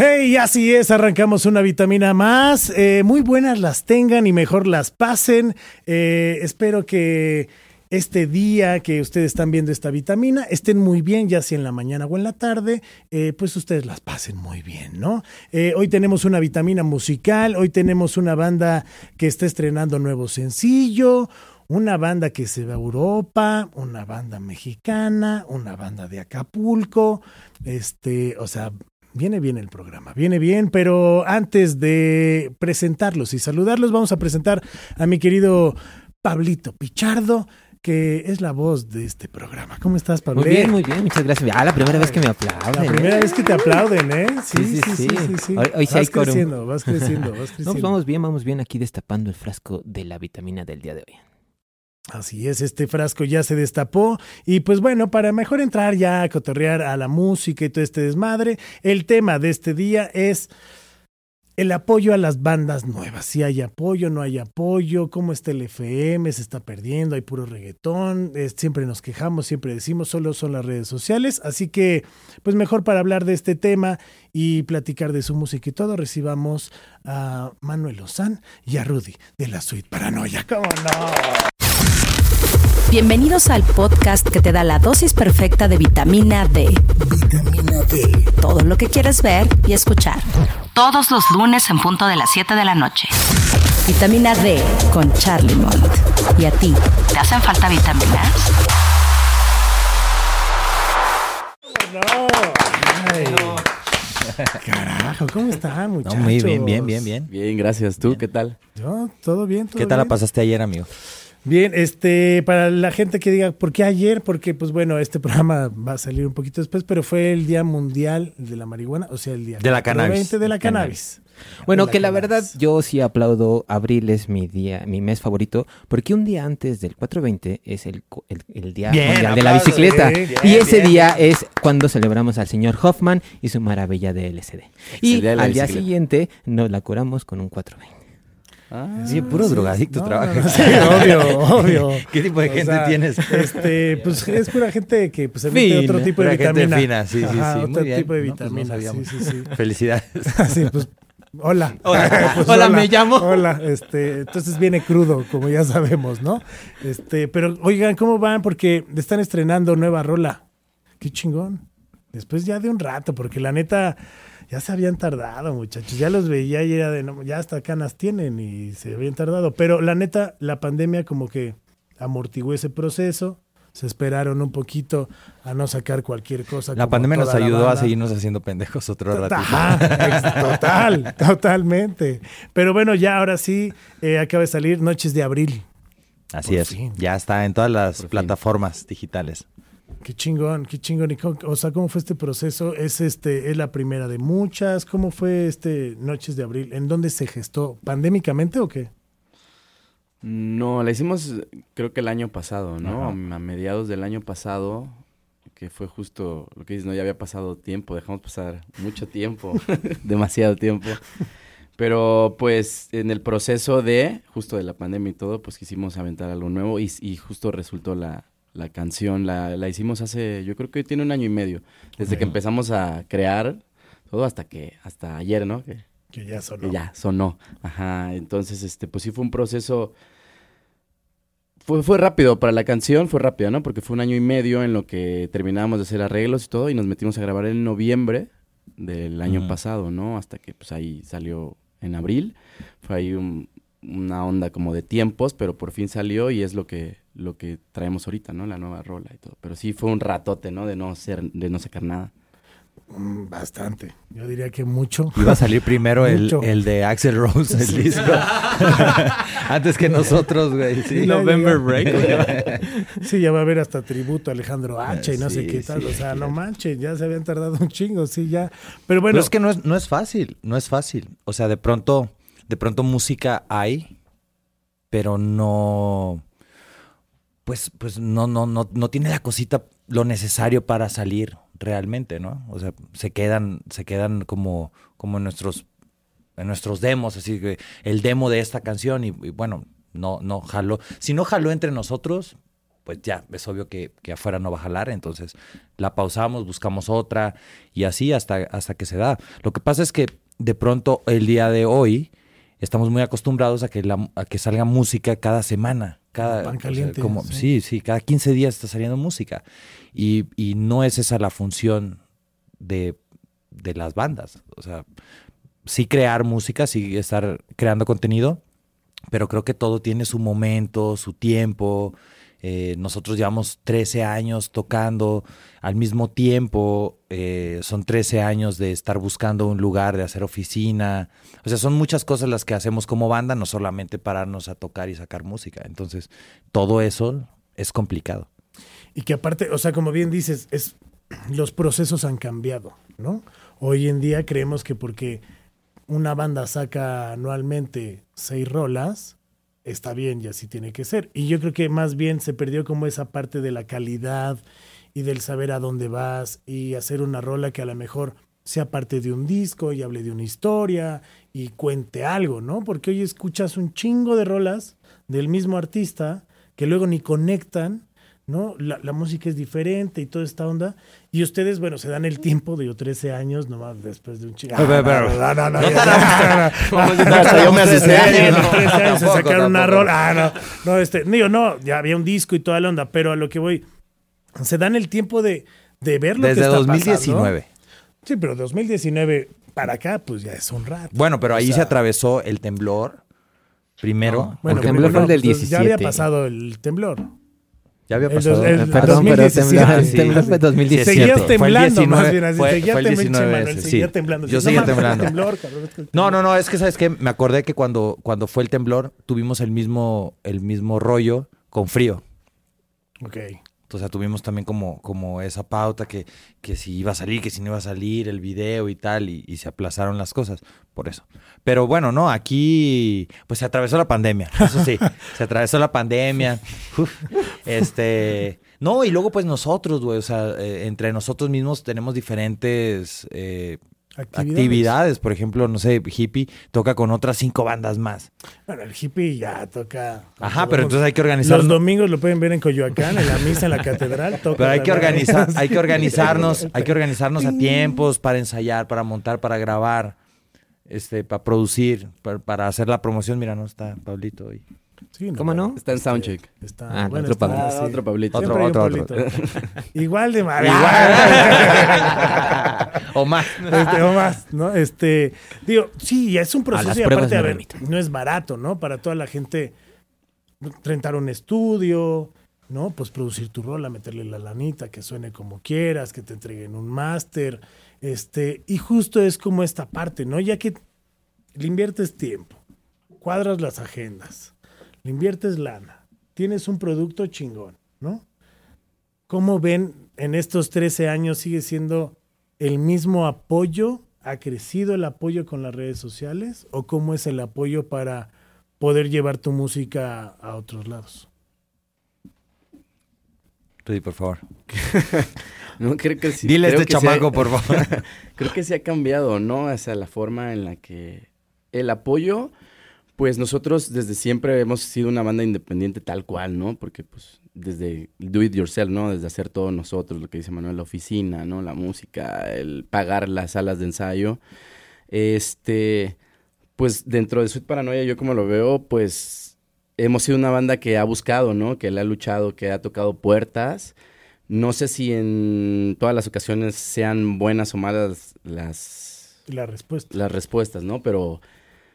Hey, así es, arrancamos una vitamina más. Eh, muy buenas las tengan y mejor las pasen. Eh, espero que este día que ustedes están viendo esta vitamina estén muy bien, ya sea en la mañana o en la tarde, eh, pues ustedes las pasen muy bien, ¿no? Hoy tenemos una vitamina musical, hoy tenemos una banda que está estrenando nuevo sencillo, una banda que se va a Europa, una banda mexicana, una banda de Acapulco, este, o sea, Viene bien el programa, viene bien, pero antes de presentarlos y saludarlos, vamos a presentar a mi querido Pablito Pichardo, que es la voz de este programa. ¿Cómo estás, Pablo? Muy bien, muy bien, muchas gracias. Ah, la primera vez que me aplauden. La primera ¿eh? vez que te aplauden, ¿eh? Sí, sí, sí. Hoy, hoy sí vas hay creciendo, vas creciendo, vas creciendo. No, pues vamos bien, vamos bien aquí destapando el frasco de la vitamina del día de hoy. Así es, este frasco ya se destapó y pues bueno, para mejor entrar ya a cotorrear a la música y todo este desmadre, el tema de este día es el apoyo a las bandas nuevas. Si hay apoyo, no hay apoyo, cómo está el FM, se está perdiendo, hay puro reggaetón, siempre nos quejamos, siempre decimos, solo son las redes sociales, así que pues mejor para hablar de este tema y platicar de su música y todo, recibamos a Manuel Lozán y a Rudy de la Suite Paranoia. ¿Cómo no? Bienvenidos al podcast que te da la dosis perfecta de vitamina D. Vitamina D. Todo lo que quieres ver y escuchar. Todos los lunes en punto de las 7 de la noche. Vitamina D con Charlie Mont. ¿Y a ti? ¿Te hacen falta vitaminas? No. Ay. Carajo, ¿cómo están, No, muchachos? muy bien, bien, bien, bien. Bien, gracias. ¿Tú qué tal? Yo, todo bien, todo ¿Qué tal la pasaste ayer, amigo? Bien, este, para la gente que diga, ¿por qué ayer? Porque, pues bueno, este programa va a salir un poquito después, pero fue el Día Mundial de la Marihuana, o sea, el día De la cannabis. 20 de la cannabis. Bueno, que la verdad yo sí aplaudo, abril es mi día, mi mes favorito, porque un día antes del 420 es el, co- el, el Día Bien, Mundial de la Bicicleta. bien, y ese bien, día es cuando celebramos al señor Hoffman y su maravilla de LSD. Y al día bicicleta. siguiente nos la curamos con un 420. Ah, Sí, puro drogadicto No, trabaja. no, no, sí, obvio, obvio. ¿Qué tipo de O gente sea, tienes? Este, pues es pura gente que pues, Fina. otro tipo de vitamina. fina, sí, sí, Ajá, sí, Otro muy bien. tipo de pues, vitamina. sí, sí, sí. Felicidades. Pues, hola. Hola. Pues, Hola, me llamo. Hola, este, entonces viene crudo, como ya sabemos, ¿no? Este, pero oigan, ¿cómo van? Porque están estrenando nueva rola. Qué chingón. Después ya de un rato, porque la neta, ya se habían tardado, muchachos. Ya los veía y era de, no, ya hasta canas tienen y se habían tardado. Pero la neta, la pandemia como que amortiguó ese proceso. Se esperaron un poquito a no sacar cualquier cosa. La pandemia nos ayudó a seguirnos haciendo pendejos otro ratito. Ajá, total, totalmente. Pero bueno, ya ahora sí, eh, acaba de salir Noches de Abril. Así Por es. fin. Ya está en todas las Por fin. plataformas digitales. Qué chingón, qué chingón. O sea, ¿cómo fue este proceso? ¿Es este, es la primera de muchas? ¿Cómo fue este Noches de Abril? ¿En dónde se gestó? ¿Pandémicamente o qué? No, la hicimos creo que el año pasado, ¿no? Ajá. A mediados del año pasado, que fue justo lo que dices, ¿no? Ya había pasado tiempo, dejamos pasar mucho tiempo, demasiado tiempo. Pero pues en el proceso de, justo de la pandemia y todo, pues quisimos aventar algo nuevo y, y justo resultó la, la canción, la, la hicimos hace, yo creo que tiene un año y medio, desde que empezamos a crear todo hasta que, hasta ayer, ¿no? Que, Que ya sonó. que ya sonó. Ajá, entonces, este, pues sí fue un proceso. Fue, fue rápido para la canción, fue rápido, ¿no? Porque fue un año y medio en lo que terminábamos de hacer arreglos y todo, y nos metimos a grabar en noviembre del año pasado, ¿no? Hasta que pues ahí salió en abril. Fue ahí un- una onda como de tiempos, pero por fin salió y es lo que, lo que traemos ahorita, ¿no? La nueva rola y todo. Pero sí fue un ratote, ¿no? De no ser, de no sacar nada. Mm, bastante. Yo diría que mucho. Iba a salir primero el, el de Axel Rose, el Sí. disco. Antes que nosotros, güey. Sí. November. Break. Sí, ya va a haber hasta tributo a Alejandro H y no sé Sí, qué tal. sí, o sea, no manches, ya se habían tardado un chingo, sí, ya. Pero bueno, Pero es que no es, no es fácil, no es fácil. O sea, de pronto, de pronto música hay, pero no, pues, pues no, no, no, no tiene la cosita lo necesario para salir realmente, ¿no? O sea, se quedan, se quedan como, como en nuestros, en nuestros demos, así que el demo de esta canción y, bueno, no, no jaló. Si no jaló entre nosotros, pues ya, es obvio que, que afuera no va a jalar, entonces la pausamos, buscamos otra y así hasta, hasta que se da. Lo que pasa es que de pronto el día de hoy estamos muy acostumbrados a que, la, a que salga música cada semana. Cada, Pan o sea, caliente, como, sí. sí, sí, cada 15 días está saliendo música. Y, y no es esa la función de, de las bandas. O sea, sí crear música, sí estar creando contenido, pero creo que todo tiene su momento, su tiempo. Eh, nosotros llevamos 13 años tocando al mismo tiempo, eh, son 13 años de estar buscando un lugar, de hacer oficina. O sea, son muchas cosas las que hacemos como banda, no solamente pararnos a tocar y sacar música. Entonces, todo eso es complicado. Y que aparte, o sea, como bien dices, es los procesos han cambiado, ¿no? Hoy en día creemos que porque una banda saca anualmente seis rolas, está bien y así tiene que ser. Y yo creo que más bien se perdió como esa parte de la calidad y del saber a dónde vas y hacer una rola que a lo mejor sea parte de un disco y hable de una historia y cuente algo, ¿no? Porque hoy escuchas un chingo de rolas del mismo artista que luego ni conectan, ¿no? La, la música es diferente y toda esta onda. Y ustedes, bueno, se dan el tiempo de yo 13 años, nomás después de un chingo. Pero, pero, no, no, no, yo me. Sí, ¿no? los 13 años se Tampoco, sacaron una rola. Ah, no, no, este, digo, no, ya había un disco y toda la onda, pero a lo que voy, se dan el tiempo de, de ver lo Desde que está 2019. pasando. Sí, pero 2019 para acá, pues ya es un rato. Bueno, pero O ahí sea, se atravesó el temblor primero. Bueno, El temblor fue el del pues Ya había 17. pasado el temblor. Ya había pasado. el- Perdón, pero 2017. temblor, Sí, temblor fue sí. 2017. Seguías temblando, 19, más bien. Así, fue- seguía fue el temblando, 19 Manuel, ese, seguía sí. temblando. Yo seguía temblando. temblor, cabrón, No, no, no, es que sabes que me acordé que cuando, cuando fue el temblor tuvimos el mismo, el mismo rollo con frío. Ok. O sea, tuvimos también como, como esa pauta que, que si iba a salir, que si no iba a salir el video y tal, y, y se aplazaron las cosas por eso. Pero bueno, no, aquí pues se atravesó la pandemia, eso sí, se atravesó la pandemia. Uf, este, no, y luego pues nosotros, güey, o sea, eh, entre nosotros mismos tenemos diferentes eh, Actividades. actividades. Por ejemplo, no sé, Hippie toca con otras cinco bandas más. Bueno, el hippie ya toca. Ajá, pero entonces hay que organizar. Los domingos lo pueden ver en Coyoacán, en la misa, en la catedral. toca Pero hay que organizar, hay que organizarnos, hay que organizarnos a tiempos para ensayar, para montar, para grabar, este, para producir, para, para hacer la promoción. Mira, no está Pablito hoy. Sí, ¿Cómo no? Está en Soundcheck. Está, Ah, bueno, otro está, Pablito. sí. Ah, otro Pablito. Otro, otro, Pablito. Igual de mal. o más. Este, o más, ¿no? Este, digo, sí, es un proceso y aparte, a ver, no es barato, ¿no? Para toda la gente rentar un estudio, ¿no? Pues producir tu rola, meterle la lanita, que suene como quieras, que te entreguen un máster, este, y justo es como esta parte, ¿no? Ya que le inviertes tiempo, cuadras las agendas, le inviertes lana, tienes un producto chingón, ¿no? ¿Cómo ven en estos 13 años sigue siendo el mismo apoyo? ¿Ha crecido el apoyo con las redes sociales? ¿O cómo es el apoyo para poder llevar tu música a otros lados? Rudy, por favor. No, creo que sí. Dile este chamaco, por favor. Creo que sí ha cambiado, ¿no? O sea, la forma en la que el apoyo, pues nosotros desde siempre hemos sido una banda independiente tal cual, ¿no? Porque pues desde do it yourself, ¿no? Desde hacer todo nosotros, lo que dice Manuel, la oficina, ¿no? La música, el pagar las salas de ensayo. Este, pues dentro de Sweet Paranoia, yo como lo veo, pues hemos sido una banda que ha buscado, ¿no? Que le ha luchado, que ha tocado puertas. No sé si en todas las ocasiones sean buenas o malas las, La respuesta. las respuestas, ¿no? Pero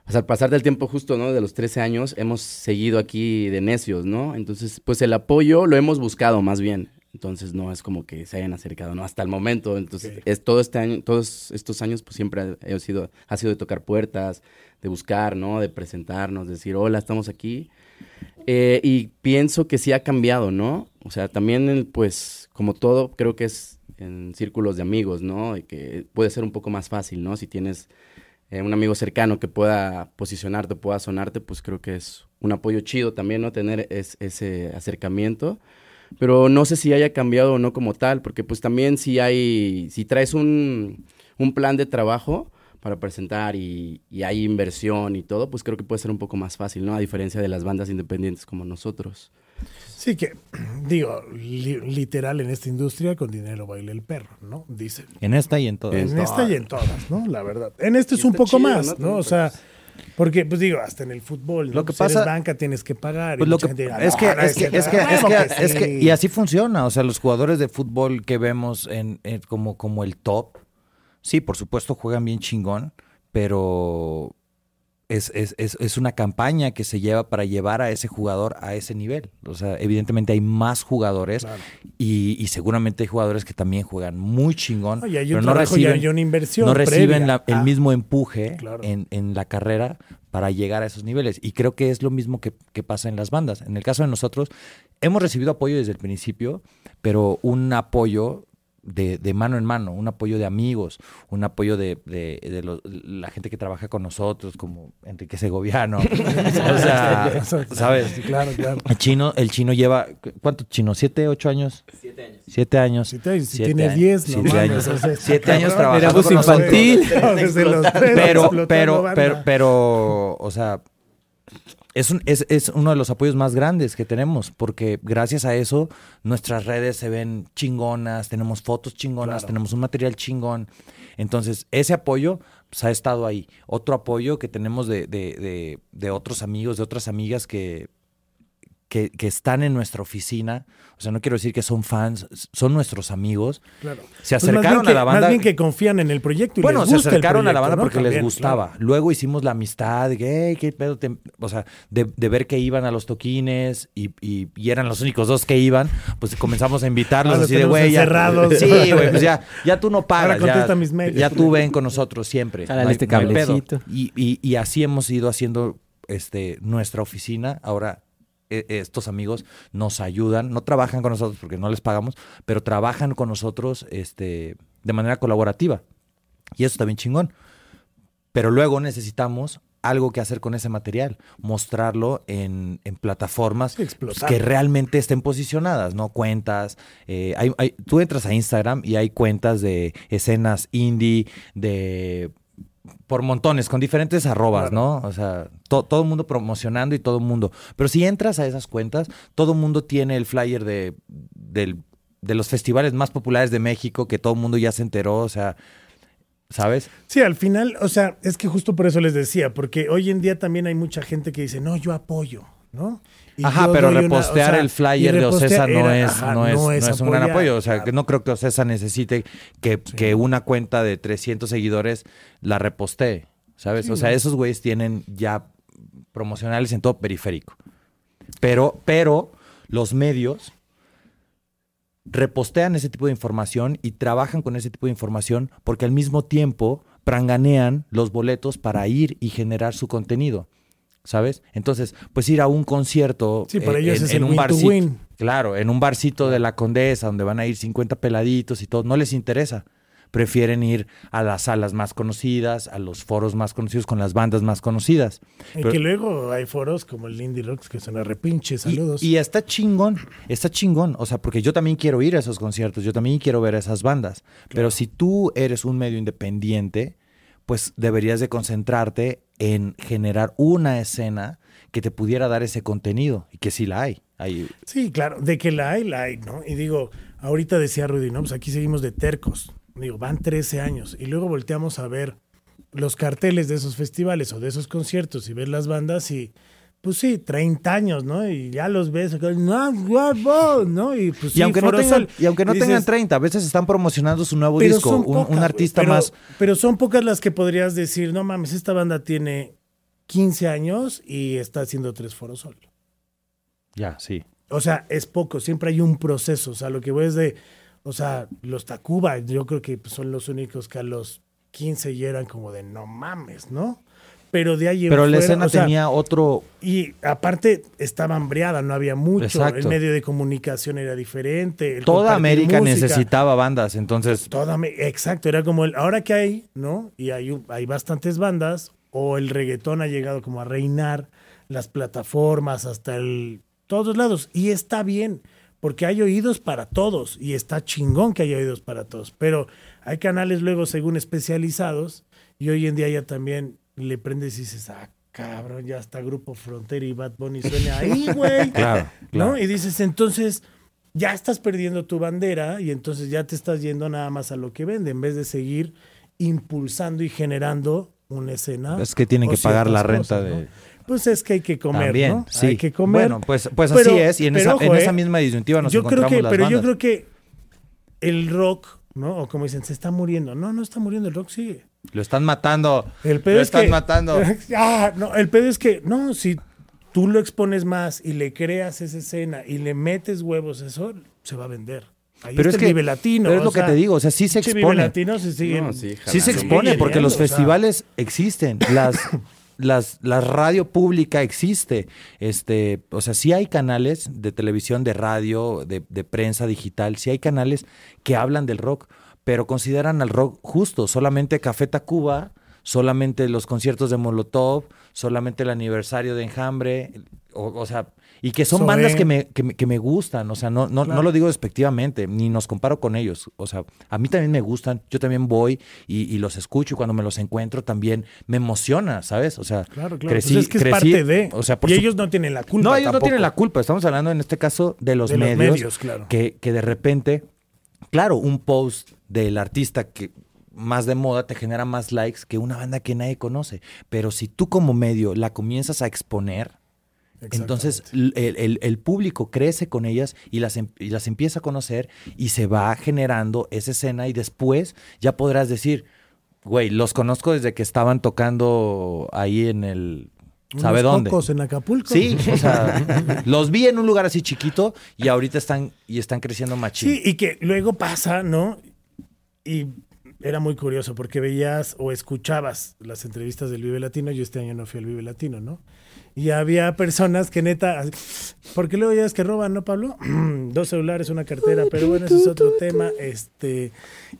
pues, al pasar del tiempo justo, ¿no? De los 13 años, hemos seguido aquí de necios, ¿no? Entonces, pues el apoyo lo hemos buscado más bien. Entonces, no es como que se hayan acercado, ¿no? Hasta el momento. Entonces, es todo este año, todos estos años, pues siempre ha, sido, ha sido de tocar puertas, de buscar, ¿no? De presentarnos, de decir, hola, estamos aquí. Eh, y pienso que sí ha cambiado, ¿no? O sea, también, pues, como todo, creo que es en círculos de amigos, ¿no? Y que puede ser un poco más fácil, ¿no? Si tienes eh, un amigo cercano que pueda posicionarte, pueda sonarte, pues creo que es un apoyo chido también, ¿no? Tener es- ese acercamiento. Pero no sé si haya cambiado o no como tal, porque pues también si hay, si traes un, un plan de trabajo para presentar y, y hay inversión y todo, pues creo que puede ser un poco más fácil, ¿no? A diferencia de las bandas independientes como nosotros. Sí, que digo, li- literal en esta industria con dinero baila el perro, ¿no? Dicen. En esta y en todas. En esta y en todas, ¿no? La verdad. En este es un poco chido, más, ¿no? ¿no? O sea, porque, pues digo, hasta en el fútbol, ¿no? Lo que Pues eres pasa- banca tienes que pagar. y Pues lo mucha que gente dirá, es "No, que es que cierto". es que es Claro que, es que- sí. y así funciona, o sea, los jugadores de fútbol que vemos en, en como como el top, sí, por supuesto juegan bien chingón, pero es, es, es, es una campaña que se lleva para llevar a ese jugador a ese nivel. O sea, evidentemente hay más jugadores Claro. y, y seguramente hay jugadores que también juegan muy chingón, No, y hay pero un no y reciben, hay una inversión no reciben la- el Ah, mismo empuje claro. en, en la carrera para llegar a esos niveles. Y creo que es lo mismo que, que pasa en las bandas. En el caso de nosotros, hemos recibido apoyo desde el principio, pero un apoyo de, de mano en mano, un apoyo de amigos, un apoyo de, de- de los- la gente que trabaja con nosotros, como Enrique Segoviano. o sea, ¿sabes? Sí, claro, claro. El chino, el chino lleva, ¿cuánto chino? ¿Siete, ocho años? Siete años. Siete años. Si, te- si Siete tienes años. 10, no Siete mames, años. o sea, está Siete años trabajando Éramos con nosotros. infantil. No, desde los tres, pero, pero, pero, pero, o sea, es, un- es, es uno de los apoyos más grandes que tenemos, porque gracias a eso nuestras redes se ven chingonas, tenemos fotos chingonas, Claro. tenemos un material chingón. Entonces, ese apoyo pues, ha estado ahí. Otro apoyo que tenemos de, de, de, de otros amigos, de otras amigas que, que, que están en nuestra oficina. O sea, no quiero decir que son fans, son nuestros amigos. Claro. Se Pues acercaron que- a la banda. Más bien que confían en el proyecto y Bueno, les se gusta el acercaron a la banda ¿no? porque les También, gustaba. claro. Luego hicimos la amistad de que, "Hey, qué pedo, te-", o sea, de, de ver que iban a los toquines y, y- y eran los únicos dos que iban, pues comenzamos a invitarlos Ah, así de, güey, ya, encerrados. sí, güey, pues ya, ya tú no pagas, Ahora contesta ya, mis mails. ya tú ven con nosotros siempre. Jálale no hay- este no hay pedo". cablecito. Y, y- y así hemos ido haciendo este, nuestra oficina. Ahora estos amigos nos ayudan, no trabajan con nosotros porque no les pagamos, pero trabajan con nosotros este, de manera colaborativa. Y eso está bien chingón. Pero luego necesitamos algo que hacer con ese material, mostrarlo en, en plataformas que realmente estén posicionadas, ¿no? Cuentas. eh, hay- hay- tú entras a Instagram y hay cuentas de escenas indie, de por montones, con diferentes arrobas, ¿no? O sea, to- todo el mundo promocionando y todo el mundo. Pero si entras a esas cuentas, todo el mundo tiene el flyer de, del- de los festivales más populares de México, que todo el mundo ya se enteró, o sea, ¿sabes? Sí, al final, o sea, es que justo por eso les decía, porque hoy en día también hay mucha gente que dice, no, yo apoyo, ¿no? Y Ajá, pero una- repostear o sea, el flyer de Ocesa no era- es, ajá, no es, no es un gran apoyo. O sea, claro. que no creo que Ocesa necesite que, que una cuenta de 300 seguidores la repostee, ¿sabes? o sea, esos güeyes tienen ya promocionales en todo periférico. Pero, pero los medios repostean ese tipo de información y trabajan con ese tipo de información porque al mismo tiempo pranganean los boletos para ir y generar su contenido. ¿Sabes? Entonces, pues ir a un concierto Sí, para eh, ellos en, es en el un win to barcito, win. claro, en un barcito de la Condesa donde van a ir 50 peladitos y todo, no les interesa. Prefieren ir a las salas más conocidas, a los foros más conocidos con las bandas más conocidas. Y Pero- que luego hay foros como el Indie Rocks que son a repinche, y- saludos. Y, está chingón, está chingón. O sea, porque yo también quiero ir a esos conciertos, yo también quiero ver a esas bandas. Pero si tú eres un medio independiente, pues deberías de concentrarte en generar una escena que te pudiera dar ese contenido. Y que sí la hay. hay Sí, claro, de que la hay, la hay, ¿no? Y digo, ahorita decía Rudy, ¿no? Pues aquí seguimos de tercos. Digo, van 13 años. Y luego volteamos a ver los carteles de esos festivales o de esos conciertos y ves las bandas y, pues sí, 30 años, ¿no? Y ya los ves, no, guapo, ¿no? Y pues y sí, aunque no tengan, y aunque no tengan dices, 30, a veces están promocionando su nuevo disco. Un, pocas, un güey. artista Pero- más. Pero son pocas las que podrías decir, no mames, esta banda tiene 15 años y está haciendo tres foros sol. Ya, sí. O sea, es poco, siempre hay un proceso. O sea, lo que voy es de, o sea, los Tacuba, yo creo que pues, son los únicos que a los 15 ya eran como de no mames, ¿no? Pero de ahí en Pero la fuera, escena o sea, tenía otro. Y aparte estaba hambriada, no había mucho. Exacto. El medio de comunicación era diferente. Toda América música. necesitaba bandas, entonces. Toda, exacto, era como el, ahora que hay, ¿no? Y hay, hay bastantes bandas, o el reggaetón ha llegado como a reinar las plataformas hasta el, todos lados. Y está bien, porque hay oídos para todos, y está chingón que haya oídos para todos. Pero hay canales luego según especializados, y hoy en día ya también le prendes y dices, ah, cabrón, ya está Grupo Frontera y Bad Bunny suena ahí, güey. Claro, ¿No? Y dices, entonces ya estás perdiendo tu bandera y entonces ya te estás yendo nada más a lo que vende en vez de seguir impulsando y generando una escena. Es que tienen que pagar la renta cosas, ¿no? de... Pues es que hay que comer, También, ¿no? sí. Hay que comer. Bueno, pues, pues Pero- así es, y en, esa, ojo, en esa ¿eh? misma disyuntiva nos yo creo encontramos que, las pero yo creo que el rock, ¿no? O como dicen, se está muriendo. No, no está muriendo, el rock sigue. Lo están matando. El pedo Lo es están que, matando. Ah, no, el pedo es que, no, si tú lo expones más y le creas esa escena y le metes huevos, eso se va a vender. Ahí Pero está es el que- Vive Latino. pero es lo que te digo, o sea, sí se expone. Vive Latino se sigue. No, sí, Sí se expone porque los llenando, o sea. festivales existen, las, las, la radio pública existe, este, o sea, sí hay canales de televisión, de radio, de, de prensa digital, sí hay canales que hablan del rock, pero consideran al rock justo, solamente Café Tacuba, solamente los conciertos de Molotov, solamente el aniversario de Enjambre, o, o sea, y que son bandas que me, que, me, que me gustan, o sea, no, no, Claro. no lo digo despectivamente, ni nos comparo con ellos, o sea, a mí también me gustan, yo también voy y, y los escucho y cuando me los encuentro también me emociona, ¿sabes? O sea, Claro, claro. crecí, Pues es que es crecí- parte de. o sea, por y su- ellos no tienen la culpa. no, ellos no tienen la culpa. Estamos hablando en este caso de los De los medios, medios, claro. que, que de repente, claro, un post del artista que más de moda te genera más likes que una banda que nadie conoce. Pero si tú como medio la comienzas a exponer, entonces el, el- el público crece con ellas y las, em- y las empieza a conocer y se va generando esa escena y después ya podrás decir, güey, los conozco desde que estaban tocando ahí en el... ¿Sabe Unos dónde? en Acapulco. Sí, o sea, los vi en un lugar así chiquito y ahorita están y están creciendo machín. Sí, y que luego pasa, ¿no? Y era muy curioso porque veías o escuchabas las entrevistas del Vive Latino. Yo este año no fui al Vive Latino, ¿no? Y había personas que neta, porque luego ya es que roban, ¿no, Pablo? Dos celulares, una cartera, pero bueno, ese es otro tema. Este,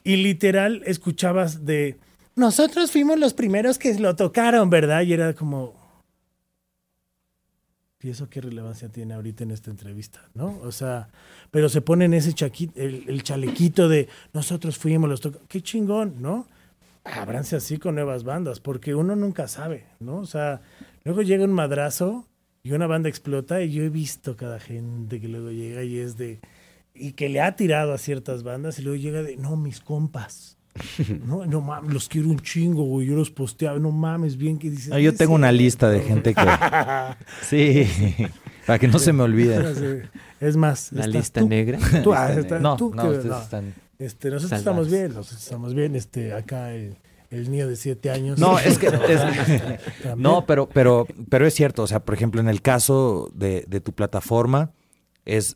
y literal escuchabas de, nosotros fuimos los primeros que lo tocaron, ¿verdad? Y era como, ¿y eso qué relevancia tiene ahorita en esta entrevista, no? O sea, pero se ponen ese chaquito, el, chalequito de nosotros fuimos los tocamos. Qué chingón, ¿no? Ábranse así con nuevas bandas, porque uno nunca sabe, ¿no? O sea, luego llega un madrazo y una banda explota y yo he visto cada gente que luego llega y es de... Y que le ha tirado a ciertas bandas y luego llega de, no, mis compas. No, no mames, los quiero un chingo, güey. Yo los posteaba, no mames, bien que dices. Ah, yo "Es tengo una cierto". lista de gente que... Sí, para que no se me olvide. Es más, La lista tú. negra. Tú, ah, está- No, tú no, que- no. están... Este, nosotros Salvados. estamos bien, nosotros estamos bien. Este, acá el, el niño de siete años. No, es que... es- no, pero, pero, pero es cierto. O sea, por ejemplo, en el caso de, de tu plataforma, es...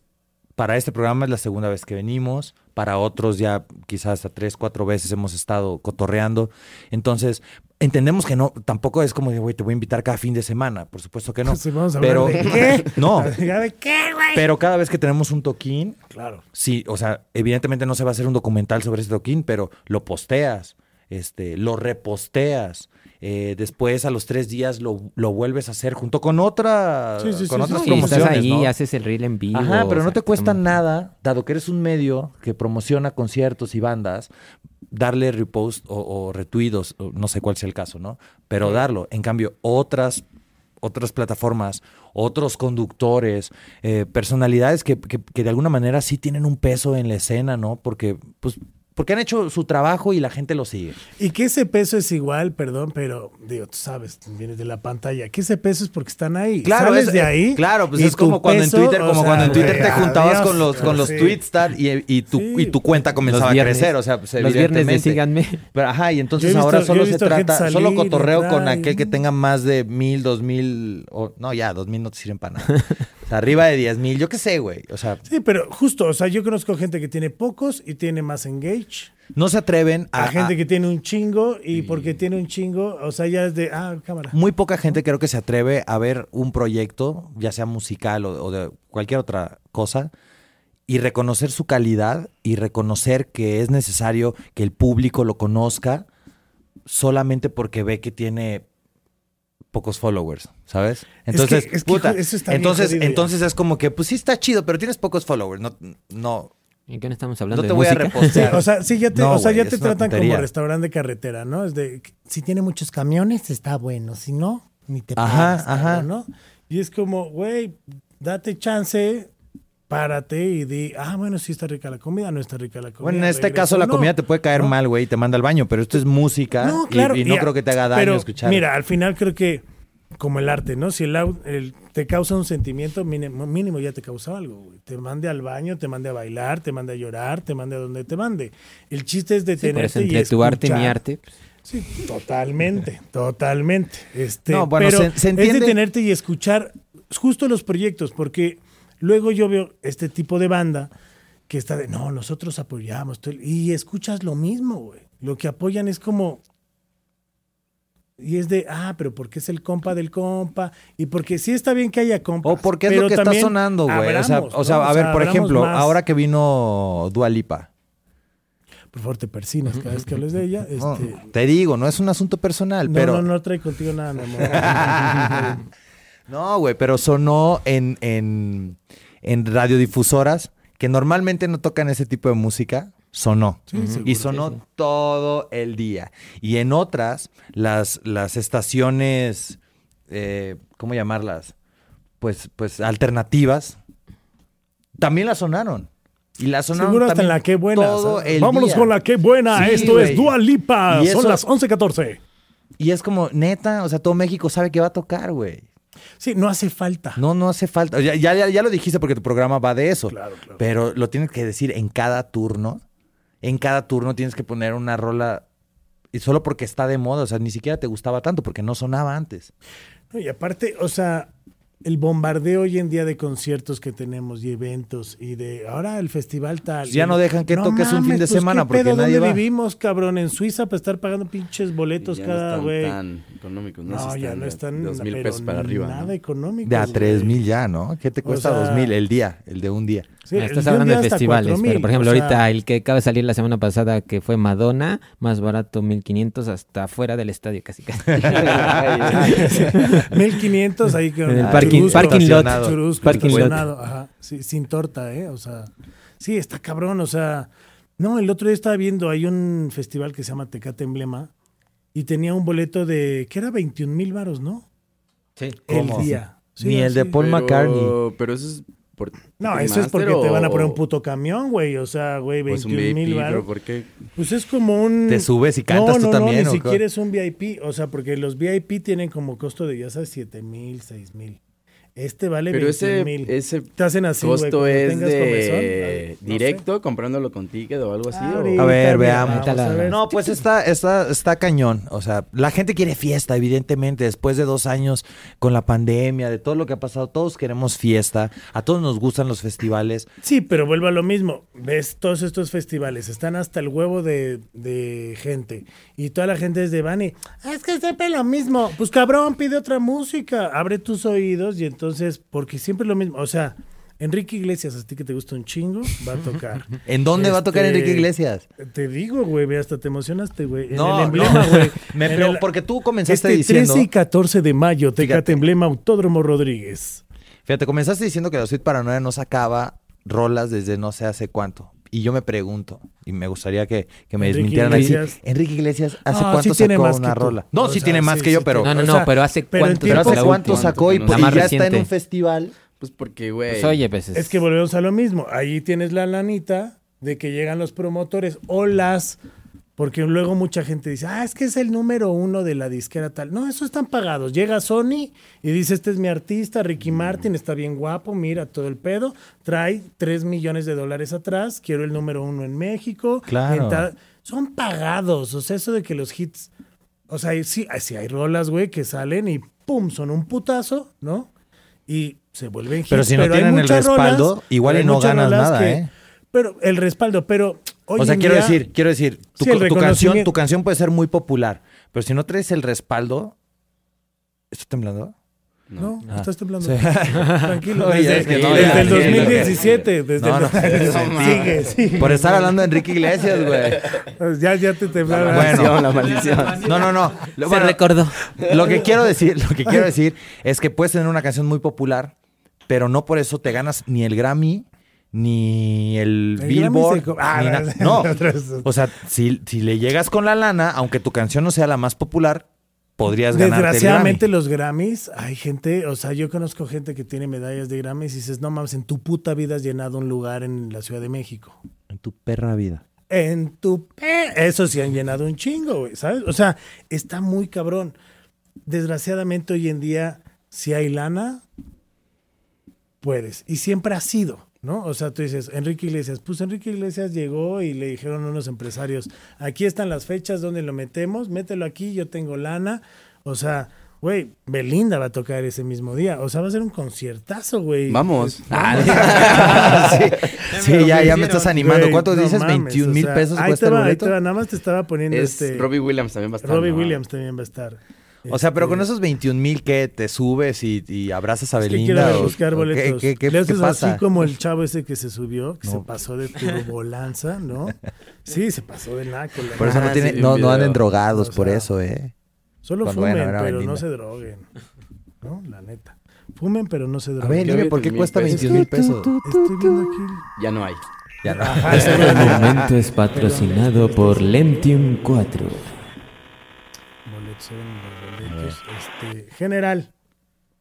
Para este programa es la segunda vez que venimos. Para otros ya quizás hasta tres, cuatro veces hemos estado cotorreando. Entonces, entendemos que no, tampoco es como, güey, te voy a invitar cada fin de semana. Por supuesto que no. Vamos a pero, de qué. No, ¿Ya de qué, güey? pero cada vez que tenemos un toquín, Claro. Sí, o sea, evidentemente no se va a hacer un documental sobre ese toquín, pero lo posteas, este, lo reposteas. Eh, después a los tres días lo, lo vuelves a hacer junto con otra, Sí, sí, con sí, otras sí. y estás promociones, ahí, ¿no? haces el reel en vivo. Ajá, pero no te cuesta nada, dado que eres un medio que promociona conciertos y bandas, darle repost o, o no sé cuál sea el caso, ¿no? Pero darlo. En cambio, otras, otras plataformas, otros conductores, eh, personalidades que, que- que de alguna manera sí tienen un peso en la escena, ¿no? Porque, pues, porque han hecho su trabajo y la gente lo sigue. Y que ese peso es igual, perdón, pero digo, tú sabes, vienes de la pantalla, que ese peso es porque están ahí. Sales es- de eh, ahí. Claro, pues es como cuando en Twitter, como sea, cuando en Twitter te juntabas adiós, con los, con los sí. tweets tal, y, y tu, Sí. y tu cuenta comenzaba a crecer. O sea, pues, Los viernes de síganme. Pero, ajá, y entonces ahora solo se trata, solo cotorreo con aquel que tenga más de mil, dos mil, o no, ya, dos mil no te sirven para nada. O sea, arriba de diez mil, yo qué sé, güey. O sea, Sí, pero justo, o sea, yo conozco gente que tiene pocos y tiene más engage. no se atreven A, a, gente que tiene un chingo y porque tiene un chingo, o sea, ya es de, ah, cámara. Muy poca gente creo que se atreve a ver un proyecto, ya sea musical o, o de cualquier otra cosa, y reconocer su calidad y reconocer que es necesario que el público lo conozca solamente porque ve que tiene pocos followers, ¿sabes? Entonces, que- es que puta, eso está bien entonces, entonces es como que, pues sí está chido, pero tienes pocos followers, no, no, ¿En qué no estamos hablando no de te voy a? Sí, repostear. o sea, sí, ya te, No, o sea, ya te tratan tontería. como restaurante de carretera, ¿no? Es de, si tiene muchos camiones, está bueno. Si no, ni te Ajá, paras, cabrón, ajá. ¿no? Y es como, güey, date chance, párate y di, ah, bueno, sí está rica la comida, no está rica la comida. Bueno, en este regreso, caso la no. comida te puede caer ¿no? mal, güey, y te manda al baño, pero esto es música No, y- claro. y, no y- creo que te haga daño pero, escuchar. Mira, al final creo que, como el arte, ¿no? Si el, el- te causa un sentimiento, mínimo, mínimo ya te causa algo, güey. Te mande al baño, te mande a bailar, te mande a llorar, te mande a donde te mande. El chiste es Sí, eso detenerte y entre tu arte y mi arte. pues, Sí, totalmente, totalmente. Este, No, bueno, pero se- se es detenerte y escuchar justo los proyectos, porque luego yo veo este tipo de banda que está de, no, nosotros apoyamos, todo el-", y escuchas lo mismo, güey. Lo que apoyan es como... Y es de, ah, pero porque es el compa del compa, y porque sí está bien que haya compas. o porque es pero lo que está sonando, güey. O sea, abramos, o sea, ¿no? a ver, por ejemplo, más. ahora que vino Dualipa. Por favor, te persinas cada vez que hables de ella. Este, te digo, no es un asunto personal, no, pero. no, no trae contigo nada, mi amor. No, güey, pero sonó en, en, en radiodifusoras que normalmente no tocan ese tipo de música. Sonó. y sonó todo el día. Y en otras, las, las estaciones, eh, ¿cómo llamarlas? Pues, pues alternativas, también las sonaron. Y las sonaron Seguro hasta en la que buena. todo el Vámonos día. con la que buena. Sí, Esto es Dua Lipa. Y Son eso- las 11:14. Y es como, neta, o sea, todo México sabe que va a tocar, güey. Sí, no hace falta. No, no hace falta. Ya, ya, ya lo dijiste porque tu programa va de eso. Claro, claro. Pero lo tienes que decir en cada turno. En cada turno tienes que poner una rola. Y solo porque está de moda. O sea, ni siquiera te gustaba tanto porque no sonaba antes. No, Y aparte, o sea, el bombardeo hoy en día de conciertos que tenemos y eventos y de ahora el festival tal. Ya y- no dejan que toques un fin de pues, semana ¿qué porque pedo? nadie ¿Dónde va? vivimos, cabrón? En Suiza para estar pagando pinches boletos Y ya cada no están güey. tan económicos, ¿no? Ya no están Dos mil pesos para arriba, Nada ¿no? económico. De a tres mil ya, ¿no? ¿Qué te cuesta sea- dos mil el día? El de un día. Ah, Estás hablando de festivales, pero por ejemplo, ahorita el que acaba de salir la semana pasada, que fue Madonna, más barato 1500 hasta afuera del estadio, casi casi. 1500 ahí con En el ah, parking- parking lot. churrusco Parking lot. ajá. Sí, sin torta, ¿eh? O sea, sí, está cabrón, o sea. No, el otro día estaba viendo, hay un festival que se llama Tecate Emblema y tenía un boleto de, que era 21 mil varos, ¿no? Sí. El ¿Cómo? día. Sí, Ni el de así. Paul Pero- McCartney. Pero eso es por No, eso es porque te van a poner un puto camión, güey. O sea, güey, Pues un 21 VIP, mil pero varos. ¿por qué? Pues es como un... ¿Te subes y cantas no, tú no, también, No, o ni qué? siquiera es un VIP. O sea, porque los VIP tienen como costo de, ya sabes, 7 mil, 6 mil. Este vale Pero 21 ese, mil. ese Te hacen así, costo cuando es de comezón, no sé. directo, comprándolo con ticket o algo así. o- A ver, veamos. vamos a ver. No, pues está, está, está cañón. O sea, la gente quiere fiesta, evidentemente. Después de dos años con la pandemia, de todo lo que ha pasado, todos queremos fiesta. A todos nos gustan los festivales. Sí, pero vuelvo a lo mismo. Ves todos estos festivales, están hasta el huevo de, de gente. Y toda la gente es de Bani. Es que siempre lo mismo. Pues cabrón, pide otra música. Abre tus oídos y entonces, porque siempre es lo mismo. O sea, Enrique Iglesias, a ti que te gusta un chingo, va a tocar. ¿En dónde va a tocar Este, Enrique Iglesias? Te digo, güey, hasta te emocionaste, güey. En No, el emblema, no. güey. El- porque tú comenzaste este diciendo. 13 y 14 de mayo, Tecate. Emblema Autódromo Rodríguez. Fíjate, comenzaste diciendo que la suite paranoia no sacaba rolas desde no sé hace cuánto. Y yo me pregunto, y me gustaría que, que me Enrique desmintieran así. Iglesias. Enrique Iglesias, ¿hace No, cuánto sí tiene sacó más una rola? No, O sí sea, tiene más sí, que yo, sí pero. No, no, O no, sea, pero hace pero en cuánto. tiempo- Pero hace cuánto última? sacó y, más ya está en un festival. Pues porque, güey. Pues oye, pues Es que volvemos a lo mismo. Ahí tienes la lanita de que llegan los promotores o las. Porque luego mucha gente dice, ah, es que es el número uno de la disquera tal. No, eso están pagados. Llega Sony y dice, este es mi artista, Ricky Martin, está bien guapo, mira todo el pedo. Trae 3 millones de dólares atrás, quiero el número uno en México. Claro. En Son pagados. O sea, eso de que los hits. O sea, sí, sí hay rolas, güey, que salen y pum, son un putazo, ¿no? Y se vuelven hits. Pero si no tienen el respaldo, igual y no ganas nada, que- ¿eh? Pero el respaldo, pero hoy o sea, quiero día- decir, quiero decir, tu, Sí, tu canción, tu canción puede ser muy popular, pero si no traes el respaldo, ¿estás temblando? No, Ah. estás temblando. Sí. Tranquilo. Oye, desde es que no, desde ya, el sí, 2017. Desde No, el- no. sigue, sigue. Por estar hablando de Enrique Iglesias, güey. Ya, ya te temblaron. Bueno. la maldición. No, no, no. se Bueno, recordó. Lo que quiero decir, lo que quiero decir es que puedes tener una canción muy popular, pero no por eso te ganas ni el Grammy ni el, El Billboard. Se Ah, ni no, na-. O sea, si, si le llegas con la lana, aunque tu canción no sea la más popular, podrías ganar. Desgraciadamente los Grammys, hay gente, o sea, yo conozco gente que tiene medallas de Grammys y dices, no mames, en tu puta vida has llenado un lugar en la Ciudad de México. En tu perra vida. En tu... Eso sí han llenado un chingo, güey, ¿sabes? O sea, está muy cabrón. Desgraciadamente hoy en día, si hay lana, puedes. Y siempre ha sido. ¿No? O sea, tú dices, Enrique Iglesias, pues Enrique Iglesias llegó y le dijeron a unos empresarios, aquí están las fechas donde lo metemos, mételo aquí, yo tengo lana. O sea, güey, Belinda va a tocar ese mismo día. O sea, va a ser un conciertazo, güey. Vamos. Ah, sí, ya, ya me estás animando. ¿Cuánto dices? 21 mil pesos cuesta el boleto. nada más te estaba poniendo es, este... Robbie Williams también va a estar. Robbie Williams también va a estar. O sea, pero Este, con esos 21 mil que te subes y, y abrazas a Es que Belinda. quiero o- buscar o boletos. ¿Qué, qué, qué- Le qué haces pasa? así como el chavo ese que se subió, que se No. pasó de turbolanza, ¿no? Sí, se pasó de naco. la Por eso no, tiene, sí, no, no anden drogados, O por sea, eso, ¿eh? Solo Cuando fumen, a ver a pero Belinda. no se droguen. ¿No? La neta. Fumen, pero no se A droguen. ver, ¿Qué dime, ¿por qué 21,000 cuesta pesos? 21 mil pesos? Estoy viendo aquí. Ya no hay. Ya no. Este momento es patrocinado por Lentium 4. Boletos. Este, general.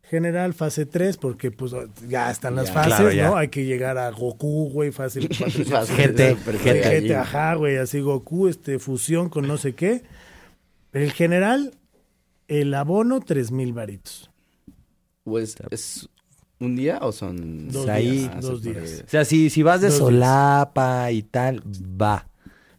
General, fase 3, porque pues ya están las Ya. fases, Claro, ya. ¿no? Hay que llegar a Goku, güey, fácil. GT, GT. GT, ajá, güey, así Goku, este, fusión con no sé qué. El general, el abono, tres mil varitos. Pues, ¿Es un día o son...? Dos ahí- días, Ah, dos días. O sea, si, si vas de Dos días. solapa y tal, va.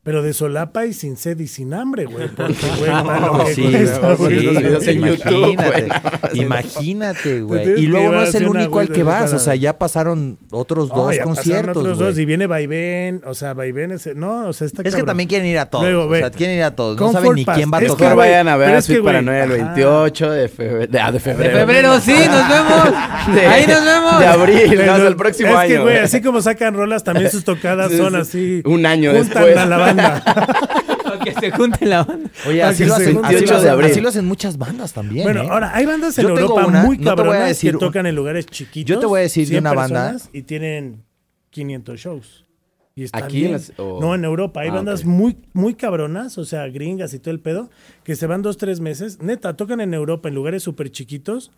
Pero de solapa y sin sed y sin hambre, güey. Porque, güey, para lo que Sí, cuesta, no, güey. sí, imagínate, güey. imagínate, güey. Y luego no es el único al que vas, o sea, ya pasaron otros No, dos ya pasaron conciertos, otros dos, y viene Vaivén, o sea, Vaivén es... No, o sea, está Es que también quieren ir a todos, Luego, o sea, quieren ir a todos, no saben ni quién va a Es que, tocar. Vayan a ver a es que, Sweet Paranoia el ajá. 28 de febrero. De, ah, de De febrero. febrero, sí, nos vemos. Ahí nos vemos. De abril, no, el próximo es año. que, güey, así como sacan rolas, también sus tocadas son sí. así. Un año después. Banda. Que se junte la banda. Oye, así lo, hacen, así, lo 28 de hacen, abril. así lo hacen muchas bandas también, bueno, ¿eh? ahora, hay bandas en Yo Europa una, muy no te voy a cabronas decir que tocan en lugares chiquitos. Yo te voy a decir de 100 una banda- personas Y tienen 500 shows. Y están ¿Aquí en las- No, en Europa. Hay Ah, bandas muy, muy cabronas, o sea, gringas y todo el pedo, que se van dos, tres meses. Neta, tocan en Europa, en lugares súper chiquitos,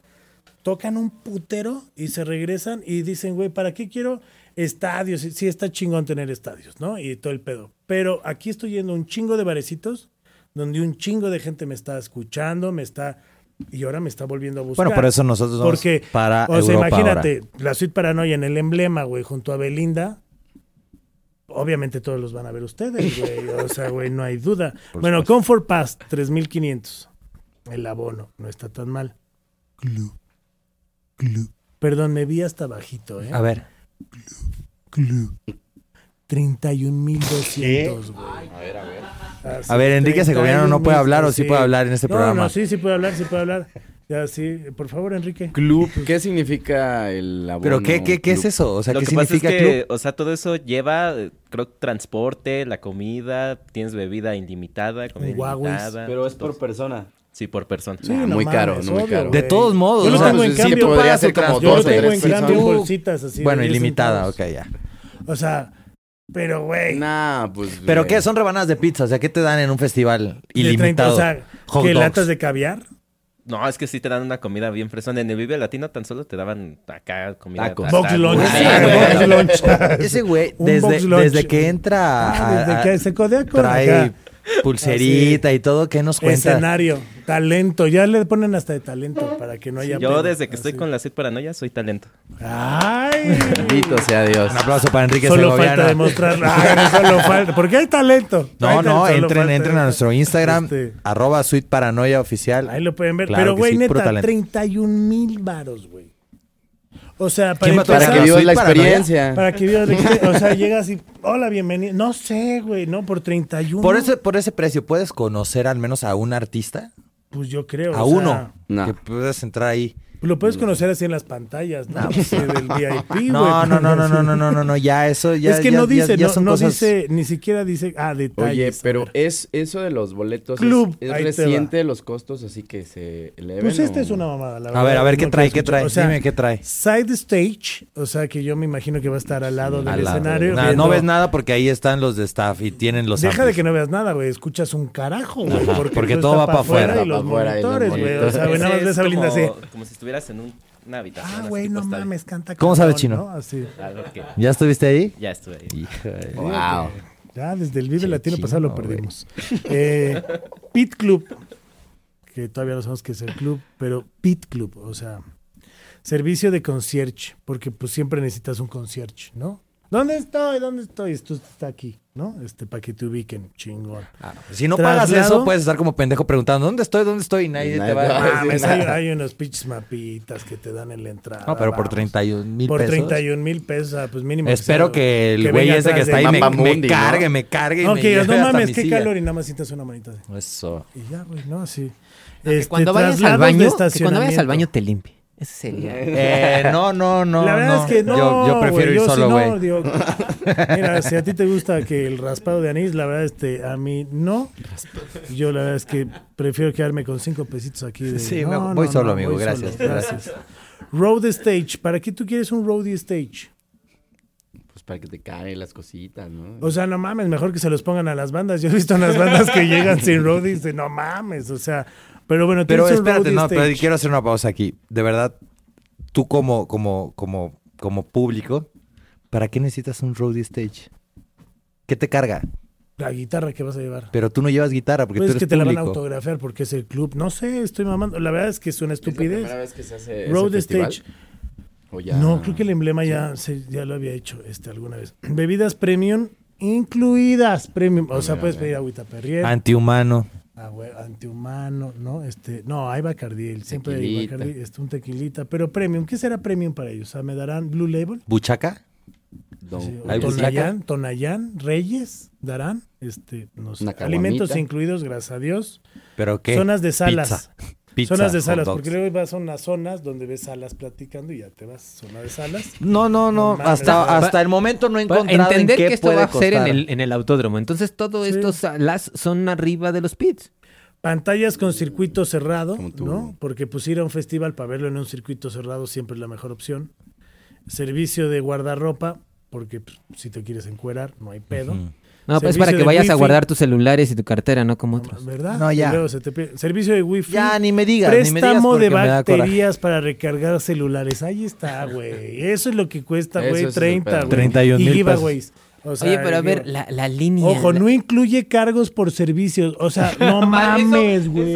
tocan un putero y se regresan y dicen, güey, ¿para qué quiero estadios? Sí, está chingón tener estadios, ¿no? Y todo el pedo. Pero aquí estoy yendo a un chingo de barecitos donde un chingo de gente me está escuchando, me está... Y ahora me está volviendo a buscar. Bueno, por eso nosotros vamos Porque, para o sea, Europa imagínate, la suite paranoia en el emblema, güey, junto a Belinda. Obviamente todos los van a ver ustedes, güey. O sea, güey, no hay duda. bueno, Comfort Pass, 3500. El abono, no está tan mal. Perdón, me vi hasta bajito, ¿eh? A ver. 31,200, güey. A ver, a ver. Así, A ver, Enrique Segoviano no puede hablar, ¿o sí sí. puede hablar en este No, programa? No, sí, sí puede hablar, sí puede hablar. Ya, sí. Por favor, Enrique. Club. ¿Qué significa el abono? ¿Pero qué, qué, qué es club? eso? O sea, Lo ¿qué que pasa es significa que, club? o sea, todo eso lleva, creo, transporte, la comida, tienes bebida ilimitada, comida Huawei. ilimitada. Pero es por persona. Sí, por persona. Sí, Nah, no muy mames, caro, no muy caro. De todos modos, Yo lo o sea, tengo en sí, cambio. podría pagas ser tu como Yo lo dos o tengo tres en cambio en personas. bolsitas así. de Bueno, 10 ilimitada, ok, ya. O sea, pero güey. Nah, pues. ¿Pero qué? Son rebanadas de pizza, o sea, ¿qué te dan en un festival de 30, ilimitado? o sea, dogs. latas de caviar. No, es que sí te dan una comida bien fresona. En el Vive Latino tan solo te daban acá comida. Tacos. Box lunch. Sí, Ah, güey. box lunch. Ese güey, desde, que entra Ah, a- desde que se codea con trae pulserita y todo, ¿qué nos cuenta? Escenario, talento. Ya le ponen hasta de talento para que no haya. Yo pedo. desde que estoy con la sed paranoia soy talento. Ay. Bendito sea Dios. Un aplauso para Enrique Solo Segoviano. falta demostrar. Ay, solo falta. Porque hay talento. No, Hay no, talento, entren, entren a nuestro Instagram, Este, arroba Sweet Paranoia Oficial. Ahí lo pueden ver. Claro Pero, que güey, sí, neta, talento. 31 mil varos, güey. O sea, para ¿Quién va a empezar, Para que ¿Sweet vivas la experiencia. Para que vivas la experiencia. O sea, llegas y, hola, bienvenido. No sé, güey, no, por 31. Por ese, por ese precio, ¿puedes conocer al menos a un artista? Pues yo creo. A o sea, uno. No. Que puedes entrar ahí. Lo puedes conocer así en las pantallas, ¿no? Pues, del VIP, no, no, no, no, no, no, no, no, no, ya eso ya. Es que no dice, no, no dice, ni siquiera dice, ah, detalles. Oye, pero es eso de los boletos Club, es, es reciente los costos, así que se eleven. Pues esta es una mamada, la verdad. A ver, a ver, ¿qué trae? ¿Qué trae? O sea, Dime qué trae. Side stage, o sea, que yo me imagino que va a estar al lado del escenario. no ves nada porque ahí están los de staff y tienen los Deja de que no veas nada, güey, escuchas un carajo, güey. Porque, todo va para afuera. Y los monitores, güey. O sea, nada más ves a Belinda así. Como si estuvieras en un una habitación. Ah, güey, no mames, canta. ¿Cómo sabes chino? Así. ¿Ya estuviste ahí? Ya estuve ahí. Wow. Ya desde el Vive Latino pasado lo perdimos. Eh, Pit Club, que todavía no sabemos qué es el club, pero Pit Club, o sea, servicio de concierge, porque pues siempre necesitas un concierge, ¿no? ¿Dónde estoy? ¿Dónde estoy? Esto está aquí, ¿no? Este, para que te ubiquen, chingón. Ah, si no pagas eso, puedes estar como pendejo preguntando, ¿dónde estoy? ¿Dónde estoy? Y nadie, te va a decir hay, hay, unos pinches mapitas que te dan en la entrada. No, pero por 31 mil pesos. Por 31 mil pesos, pues mínimo. Espero que, el güey ese que está ahí me, me, cargue, me cargue. No, que no mames, qué calor y nada más sientas una manita. Eso. Y ya, güey, no, así. Este, cuando vayas al baño, cuando vayas al baño te limpie. Ese sería. Eh, no, no, no. La verdad es que no. Yo, yo prefiero ir solo, güey. No, mira, si a ti te gusta que el raspado de anís, la verdad, este, a mí no. Yo la verdad es que prefiero quedarme con cinco pesitos aquí. De, sí, voy solo, amigo. gracias, gracias. Road stage. ¿Para qué tú quieres un road stage? Pues para que te caigan las cositas, ¿no? O sea, no mames, mejor que se los pongan a las bandas. Yo he visto unas bandas que llegan sin road y dicen, no mames, o sea, pero bueno, pero espérate, no, pero quiero hacer una pausa aquí. De verdad, tú como, como, como, como público, ¿para qué necesitas un roadie stage? ¿Qué te carga? La guitarra que vas a llevar. Pero tú no llevas guitarra porque pues tú eres es que te la van a autografiar porque es el club. No sé, estoy mamando. La verdad es que es una estupidez. ¿Es la primera vez que se hace Road Stage. No, creo que el emblema ya, se, ya lo había hecho este alguna vez. Bebidas premium incluidas. Premium. O sea, puedes pedir agüita perrier. Antihumano. Ah, antihumano, ¿no? Este, no, hay Bacardi, siempre hay Bacardi, este, un tequilita, pero premium, ¿qué será premium para ellos? O sea, ¿me darán Blue Label? ¿Buchaca? Tonayán, Tonayán, Reyes, darán, este, no sé, alimentos incluidos, gracias a Dios. ¿Pero qué? Zonas de salas. Zonas de salas, porque luego vas a unas zonas donde ves salas platicando y ya te vas, zona de salas. No, no, no, hasta, hasta el momento no he encontrado Entender en que esto va a ser en el, en el autódromo. Entonces, todo estos salas son arriba de los pits. Pantallas con circuito cerrado, ¿no? Porque pues ir a un festival para verlo en un circuito cerrado siempre es la mejor opción. Servicio de guardarropa, porque pues, si te quieres encuerar, no hay pedo. No, pues para que vayas a guardar tus celulares y tu cartera, no como otros. ¿Verdad? No, ya. Servicio de wifi. Ya, ni me digas. Préstamo de baterías para recargar celulares. Ahí está, güey. Eso es lo que cuesta, güey. 30, güey. 31 mil giveaways. Oye, pero a ver, la, la línea. Ojo, no incluye cargos por servicios. O sea, no mames, güey.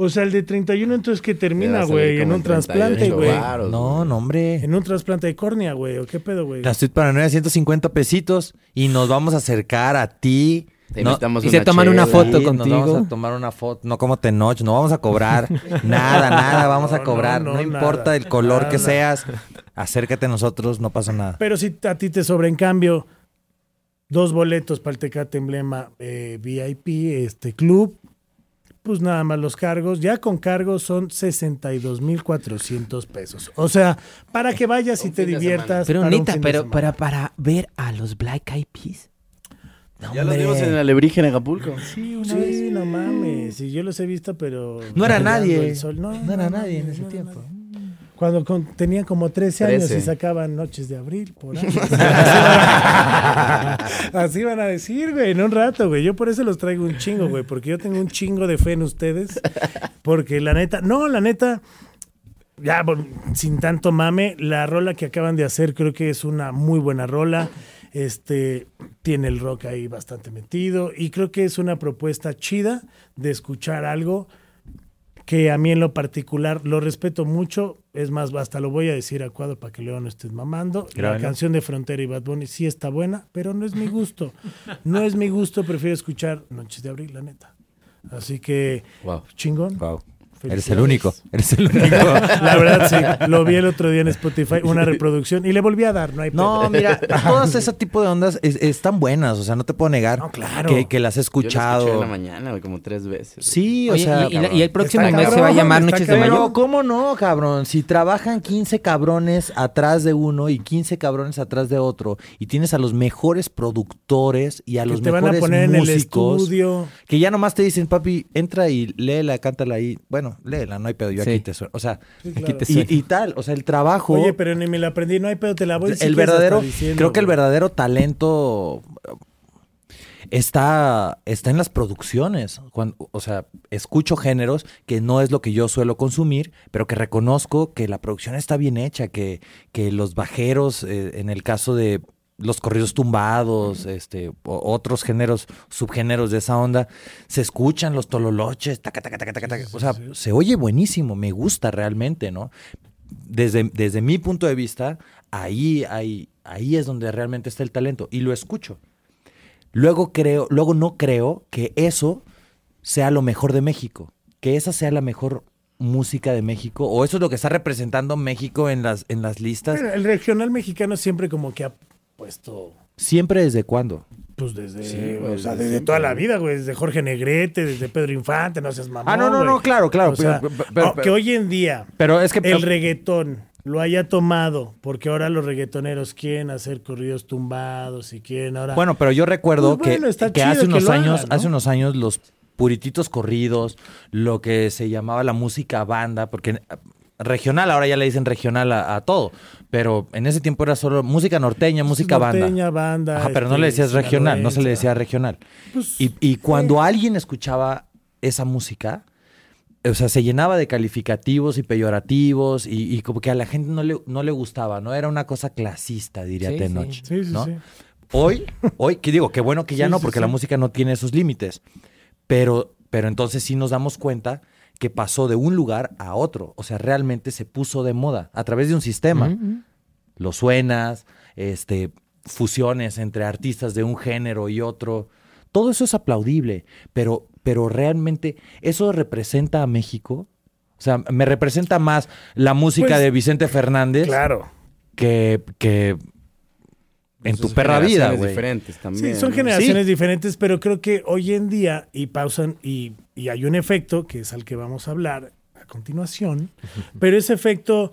O sea, el de 31 entonces que termina, güey, en un trasplante, güey. No, no, hombre. En un trasplante de córnea, güey, ¿o qué pedo, güey? La Street Paranoia 150 pesitos y nos vamos a acercar a ti. y se toman una foto contigo. Nos vamos a tomar una foto, no como Tenoch, no vamos a cobrar nada, nada, vamos a cobrar. No, importa el color que seas, acércate a nosotros, no pasa nada. Pero si a ti te sobra, en cambio, dos boletos para el Tecate Emblema eh, VIP, este club, pues nada más los cargos, ya con cargos son 62.400 pesos. O sea, para que vayas y te diviertas. Pero neta, pero para, para ver a los Black Eyed Peas. ya los vimos en el Alebrije en Acapulco. Sí, una sí, no mames. Sí, yo los he visto, pero. No era nadie. No, era nadie en ese tiempo. Cuando tenían como 13 años y sacaban Noches de Abril, por ahí. Así van a decir, güey, en un rato, güey. Yo por eso los traigo un chingo, güey, porque yo tengo un chingo de fe en ustedes. Porque la neta, no, la neta, ya sin tanto mame, la rola que acaban de hacer creo que es una muy buena rola. Este tiene el rock ahí bastante metido y creo que es una propuesta chida de escuchar algo que a mí en lo particular lo respeto mucho, es más, hasta lo voy a decir a cuadro para que luego no estés mamando. La canción de Frontera y Bad Bunny sí está buena, pero no es mi gusto. No es mi gusto, prefiero escuchar Noches de Abril, la neta. Así que, chingón. Eres el único, eres el único. La verdad, sí. Lo vi el otro día en Spotify, una reproducción, y le volví a dar, no hay No, mira, todas ese tipo de ondas están buenas, o sea, no te puedo negar claro. que, las he escuchado. Yo en la mañana, como tres veces. Sí, o sea. Y, el próximo mes se va a llamar Noches de Mayo. Pero, ¿cómo no, cabrón? Si trabajan 15 cabrones atrás de uno y 15 cabrones atrás de otro, y tienes a los mejores productores y a los te mejores van a poner músicos, en el estudio. que ya nomás te dicen, papi, entra y léela, cántala ahí. Bueno, léela, no hay pedo, yo aquí te sueno. O sea, aquí te sueno. Y, tal, o sea, el trabajo. Oye, pero ni me la aprendí, no hay pedo, te la voy a El verdadero, creo que el verdadero talento está, está en las producciones. Cuando, o sea, escucho géneros que no es lo que yo suelo consumir, pero que reconozco que la producción está bien hecha, que, que los bajeros, eh, en el caso de los corridos tumbados, este, otros géneros, subgéneros de esa onda, se escuchan los tololoches, taca, taca, taca, taca, o sea, se oye buenísimo, me gusta realmente, ¿no? Desde, desde mi punto de vista, ahí, ahí, ahí es donde realmente está el talento y lo escucho. Luego creo, luego no creo que eso sea lo mejor de México, que esa sea la mejor música de México o eso es lo que está representando México en las en las listas. el regional mexicano siempre como que puesto. ¿Siempre desde cuándo? Pues desde, o sea, desde toda la vida, güey. Desde Jorge Negrete, desde Pedro Infante, no seas mamón. Ah, no, no, no, claro, claro. que hoy en día pero es que, el reggaetón lo haya tomado, porque ahora los reggaetoneros quieren hacer corridos tumbados y quieren ahora. Bueno, pero yo recuerdo pues que, que hace unos años, hace unos años los purititos corridos, lo que se llamaba la música banda, porque regional, ahora ya le dicen regional a, todo, pero en ese tiempo era solo música norteña, música norteña, banda. banda pero no le este, decías regional, no se le decía regional. Pues, y, cuando alguien escuchaba esa música, o sea, se llenaba de calificativos y peyorativos y, como que a la gente no le, no le gustaba, ¿no? Era una cosa clasista, diría Tenoch, sí. ¿no? Hoy, hoy, que digo, qué bueno que ya no, porque la música no tiene esos límites, pero, pero entonces sí nos damos cuenta que pasó de un lugar a otro. O sea, realmente se puso de moda a través de un sistema. Lo suenas, este, fusiones entre artistas de un género y otro. Todo eso es aplaudible, pero, pero realmente eso representa a México. O sea, me representa más la música pues, de Vicente Fernández. Claro. Que, que en tu perra vida, güey. diferentes también. Sí, son generaciones diferentes, pero creo que hoy en día, y pausan, y, y, hay un efecto, que es al que vamos a hablar a continuación, pero ese efecto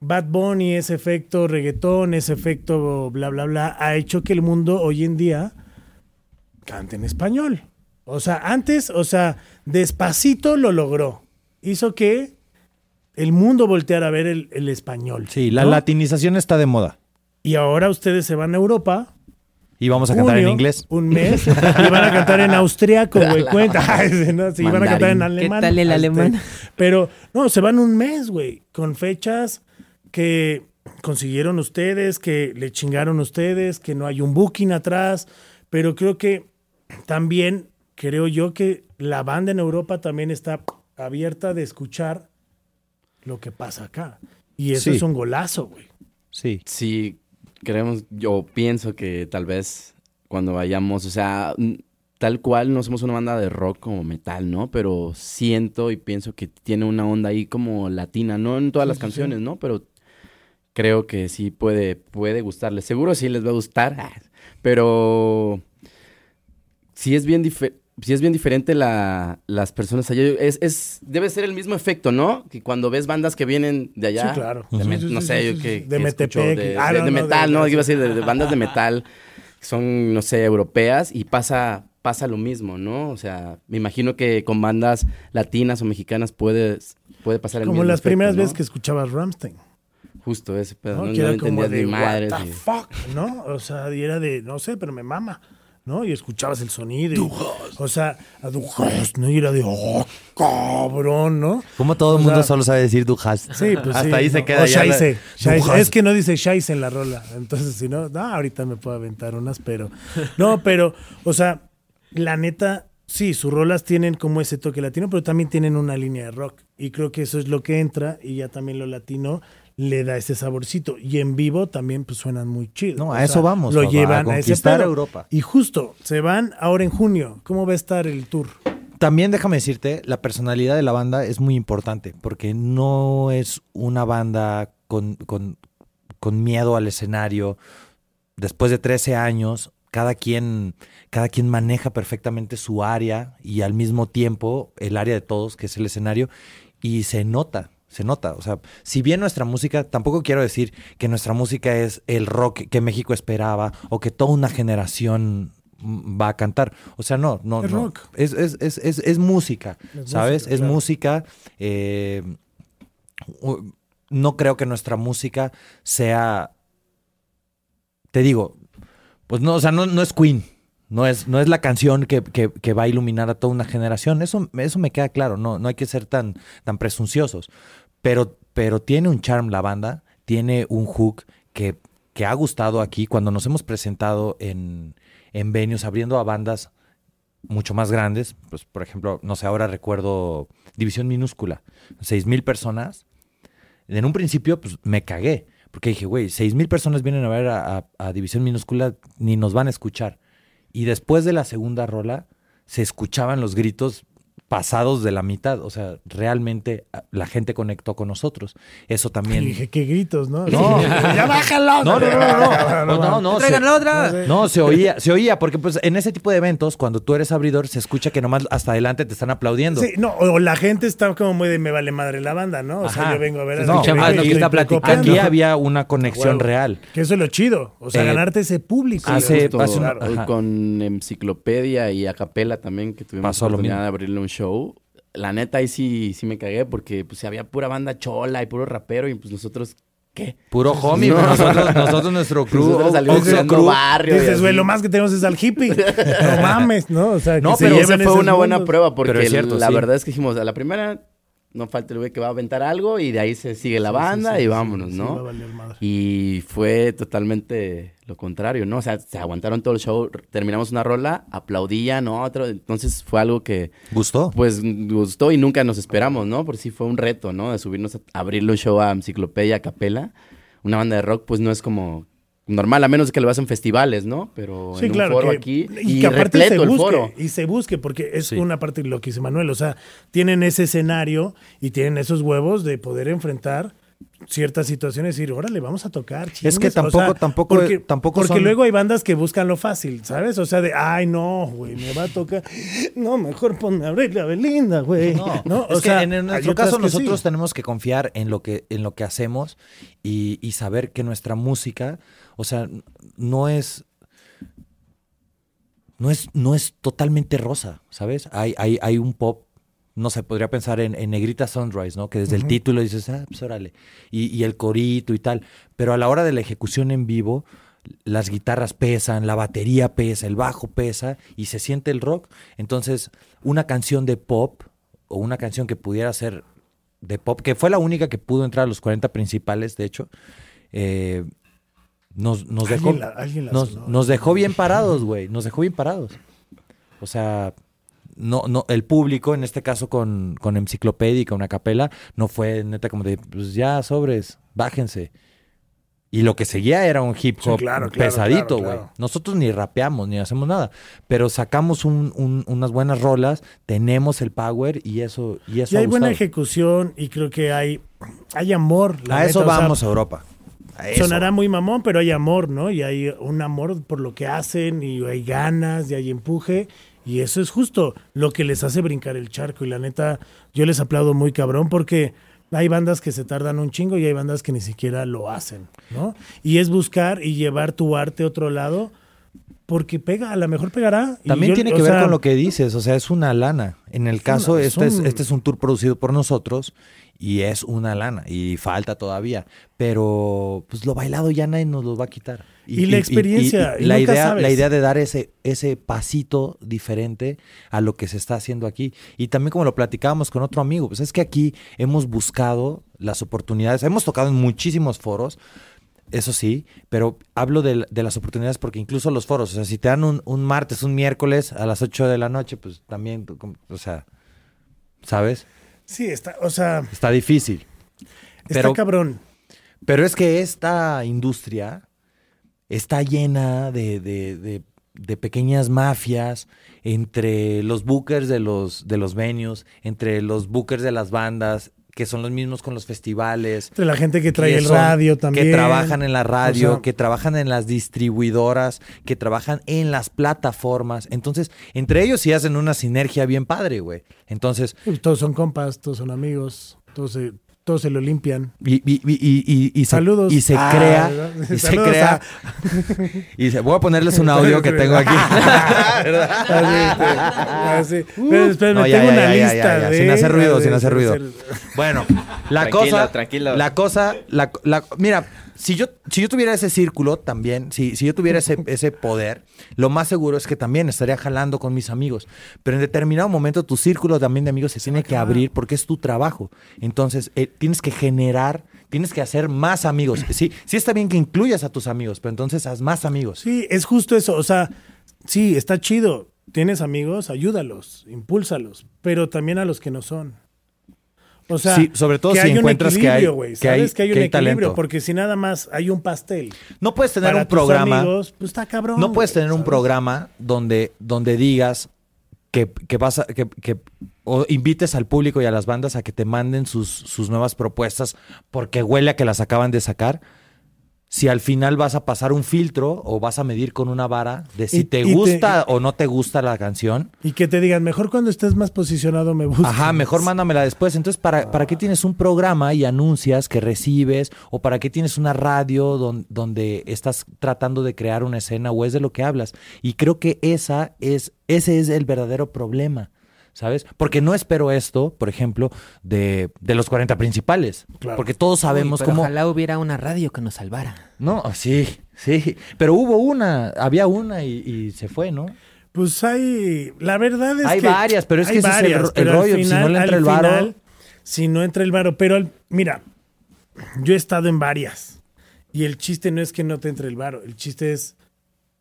Bad Bunny, ese efecto reggaetón, ese efecto bla, bla, bla, ha hecho que el mundo hoy en día cante en español. O sea, antes, o sea, despacito lo logró. Hizo que el mundo volteara a ver el, español. Sí, la latinización está de moda. Y ahora ustedes se van a Europa. Y vamos a cantar en inglés. Un mes. y van a cantar en austriaco, güey. Cuenta. Sí, van a cantar en alemán. ¿Qué tal el alemán? pero, no, se van un mes, güey. Con fechas que consiguieron ustedes, que le chingaron ustedes, que no hay un booking atrás. Pero creo que también, creo yo que la banda en Europa también está abierta de escuchar lo que pasa acá. Y eso es un golazo, güey. Sí. Sí, creemos, yo pienso que tal vez cuando vayamos, o sea, tal cual no somos una banda de rock como metal, ¿no? Pero siento y pienso que tiene una onda ahí como latina, no en todas las canciones, ¿no? Pero creo que sí puede, puede gustarles. Seguro sí les va a gustar, pero sí es bien diferente si es bien diferente la, las personas allá. Es, es, debe ser el mismo efecto, ¿no? Que cuando ves bandas que vienen de allá. Sí, claro. no sé, que, de, Metepec, ah, de, metal, ¿no? Iba a decir, de, bandas de metal que son, no sé, europeas y pasa, pasa lo mismo, ¿no? O sea, me imagino que con bandas latinas o mexicanas puede, puede pasar el Como mismo las primeras veces que escuchabas Ramstein. Justo ese pedo. No, no, entendías ni madre. What the fuck, ¿no? O sea, y era de, no sé, pero me mama. ¿No? Y escuchabas el sonido. o sea, a Dujas, ¿no? Y era de, oh, cabrón, ¿no? Como todo el mundo solo sabe decir Dujas. Sí, pues Hasta ahí se queda. O ya Es que no dice Shaise en la rola. Entonces, si no, no, ahorita me puedo aventar unas, pero. No, pero, o sea, la neta, sí, sus rolas tienen como ese toque latino, pero también tienen una línea de rock. Y creo que eso es lo que entra, y ya también lo latino le da ese saborcito. Y en vivo también pues suenan muy chido. No, a eso vamos. Lo llevan a, conquistar Europa. Y justo, se van ahora en junio. ¿Cómo va a estar el tour? también déjame decirte, la personalidad de la banda es muy importante, porque no es una banda con, con, con miedo al escenario. Después de 13 años, cada quien, cada quien maneja perfectamente su área y al mismo tiempo el área de todos, que es el escenario, y se nota, se nota. O sea, si bien nuestra música, tampoco quiero decir que nuestra música es el rock que México esperaba o que toda una generación va a cantar. O sea, no, no, Es no. rock. Es, es, es, es, es música, Es ¿sabes? música, es claro. música. eh, no creo que nuestra música sea. Te digo, pues no, o sea, no, no es Queen. No es, no es la canción que, que- va a iluminar a toda una generación. Eso, eso me queda claro. No, no hay que ser tan, tan presunciosos. Pero, pero tiene un charm la banda, tiene un hook que, que ha gustado aquí cuando nos hemos presentado en, en venues abriendo a bandas mucho más grandes. Pues, por ejemplo, no sé, ahora recuerdo División Minúscula, seis mil personas. En un principio, pues me cagué, porque dije, güey, seis mil personas vienen a ver a División Minúscula, ni nos van a escuchar. Y después de la segunda rola, se escuchaban los gritos pasados de la mitad. O sea, realmente a- la gente conectó con nosotros. Eso Y también. dije, qué gritos, ¿no? No. ya bájalo. No, no, no, no, no, no, no, se- ¡Traigan la otra! no, se oía, se oía, porque pues en ese tipo de eventos, cuando tú eres abridor, se escucha que nomás hasta adelante te están aplaudiendo. Sí, no, o la gente está como muy de me vale madre la banda, ¿no? O sea, Ajá. yo vengo a ver a No, está platicando. copiando. Aquí había una conexión real. Que eso es lo chido. O sea, Eh, ganarte ese público. hace- con enciclopedia y acapela también que tuvimos la oportunidad de abrirle un show. La neta ahí sí, sí me cagué porque pues había pura banda chola y puro rapero y pues nosotros ¿qué? Puro homie, No. güey. nosotros, nosotros nuestro crew, Nosotros salimos barrio. Dices, güey, lo más que tenemos es al hippie. No mames, ¿no? O sea, que No, se pero esa fue una buena prueba porque Pero es cierto, la sí. verdad es que dijimos, a la primera no falta el güey que va a aventar algo y de ahí se sigue la Sí, banda sí, y sí, vámonos, sí, va a ¿no? valer madre. Y fue totalmente lo contrario, ¿no? O sea, se aguantaron todo el show, terminamos una rola, aplaudían, ¿no? Otro, entonces fue algo que, ¿Gustó? pues, gustó y nunca nos esperamos, ¿no? Por sí fue un reto, ¿no? De subirnos a abrirle un show a Enciclopedia a Capela. Una banda de rock, pues, no es como normal, a menos que lo veas en festivales, ¿no? Pero Sí, en claro. un foro que- aquí y y, que aparte repleto se el busque, foro. Y se busque, porque es Sí. una parte de lo que dice Manuel. O sea, tienen ese escenario y tienen esos huevos de poder enfrentar ciertas situaciones y decir, órale, vamos a tocar. Es que chingues". O tampoco- tampoco- porque, tampoco Porque son- luego hay bandas que buscan lo fácil, ¿sabes? O sea, de, ay, no, güey, me va a tocar. No, mejor ponme a abrir la Belinda, güey. No, No, es o que sea, en hay nuestro caso sí. nosotros tenemos que confiar en lo que, en lo que hacemos y, y saber que nuestra música, o sea, no es, no es, no es totalmente rosa, ¿sabes? Hay, hay, hay un pop, no sé, podría pensar en, en Negrita Sunrise, ¿no? Que desde el título dices, ah, pues órale, y, y el corito y tal, pero a la hora de la ejecución en vivo, las guitarras pesan, la batería pesa, el bajo pesa y se siente el rock. Entonces, una canción de pop o una canción que pudiera ser de pop, que fue la única que pudo entrar a los 40 principales, de hecho, eh, nos, nos dejó, Alguien la- la nos, nos dejó bien parados, güey, nos dejó bien parados. O sea, no, no, el público, en este caso con, con enciclopedia y con una capela, no fue neta como de, pues ya, sobres, bájense. Y lo que seguía era un hip Sí, hop claro, claro, pesadito, güey. claro. Nosotros ni rapeamos, ni hacemos nada. Pero sacamos un- un- unas buenas rolas, tenemos el power y eso, y eso Y ha hay buena ejecución y creo que hay, hay amor. la A neta, eso o sea, vamos a Europa. Sonará muy mamón, pero hay amor, ¿no? Y hay un amor por lo que hacen, y hay ganas, y hay empuje. Y eso es justo lo que les hace brincar el charco. Y la neta, yo les aplaudo muy cabrón porque hay bandas que se tardan un chingo y hay bandas que ni siquiera lo hacen, ¿no? Y es buscar y llevar tu arte a otro lado porque pega, a lo mejor pegará. Y También yo- tiene que ver sea, con lo que dices, o sea, es una lana. En el caso, una- este, es, un- este es un tour producido por nosotros y es una lana y falta todavía. Pero pues lo bailado ya nadie nos lo va a quitar. Y la experiencia, y la, nunca idea, sabes. la idea de dar ese, ese pasito diferente a lo que se está haciendo aquí. Y también como lo platicábamos con otro amigo, pues es que aquí hemos buscado las oportunidades, hemos tocado en muchísimos foros, eso sí, pero hablo de, de las oportunidades porque incluso los foros, o sea, si te dan un, un martes, un miércoles a las 8 de la noche, pues también, como- o sea, ¿sabes? Sí, está, o sea, Está difícil. está Pero- cabrón. Pero es que esta industria está llena de, de- de- de pequeñas mafias entre los bookers de los, de los venues, entre los bookers de las bandas, que son los mismos con los festivales. De la gente que trae el radio también. Que trabajan en la radio, que trabajan en las distribuidoras, que trabajan en las plataformas. Entonces, entre ellos sí hacen una sinergia bien padre, güey. Entonces... Todos son compas, todos son amigos, todos se, todos se lo limpian. Y, y, y, y Saludos. Y se ah, crea. Y se crea. Y se, voy a ponerles un audio que tengo aquí. Así, Pero tengo una lista. sin hacer ruido, sin hacer ruido. Bueno, la cosa. Tranquilo. La cosa. La, la, mira, si yo, si yo tuviera ese círculo también, si, si yo tuviera ese, ese poder, lo más seguro es que también estaría jalando con mis amigos. Pero en determinado momento tu círculo también de amigos se tiene que abrir porque es tu trabajo. Entonces, eh, tienes que generar, tienes que hacer más amigos. Sí, sí está bien que incluyas a tus amigos, pero entonces haz más amigos. Sí, es justo eso. O sea, sí, está chido. Tienes amigos, ayúdalos, impúlsalos, pero también a los que no son. O sea, sobre todo si encuentras que hay, que hay, que hay un equilibrio, porque si nada más hay un pastel. No puedes tener un programa. pues está cabrón. No puedes tener un programa donde, donde digas que, que vas a, que, que o invites al público y a las bandas a que te manden sus, sus nuevas propuestas porque huele a que las acaban de sacar si al final vas a pasar un filtro o vas a medir con una vara de si te gusta o no te gusta la canción. Y que te digan, mejor cuando estés más posicionado me gusta. Ajá, mejor mándamela después. Entonces, ¿para, ¿para qué tienes un programa y anuncias que recibes? ¿O para qué tienes una radio donde estás tratando de crear una escena o es de lo que hablas? Y creo que esa es, ese es el verdadero problema. ¿Sabes? Porque no espero esto, por ejemplo, de, de los 40 principales. Porque todos sabemos cómo. Ojalá hubiera una radio que nos salvara. No, sí, sí. Pero hubo una, había una y, se fue, ¿no? Pues hay. La verdad es hay que. Hay varias, pero es que ese es el, rollo. si no le entra el varo. Si no entra el varo. Pero mira, yo he estado en varias. Y el chiste no es que no te entre el varo. El chiste es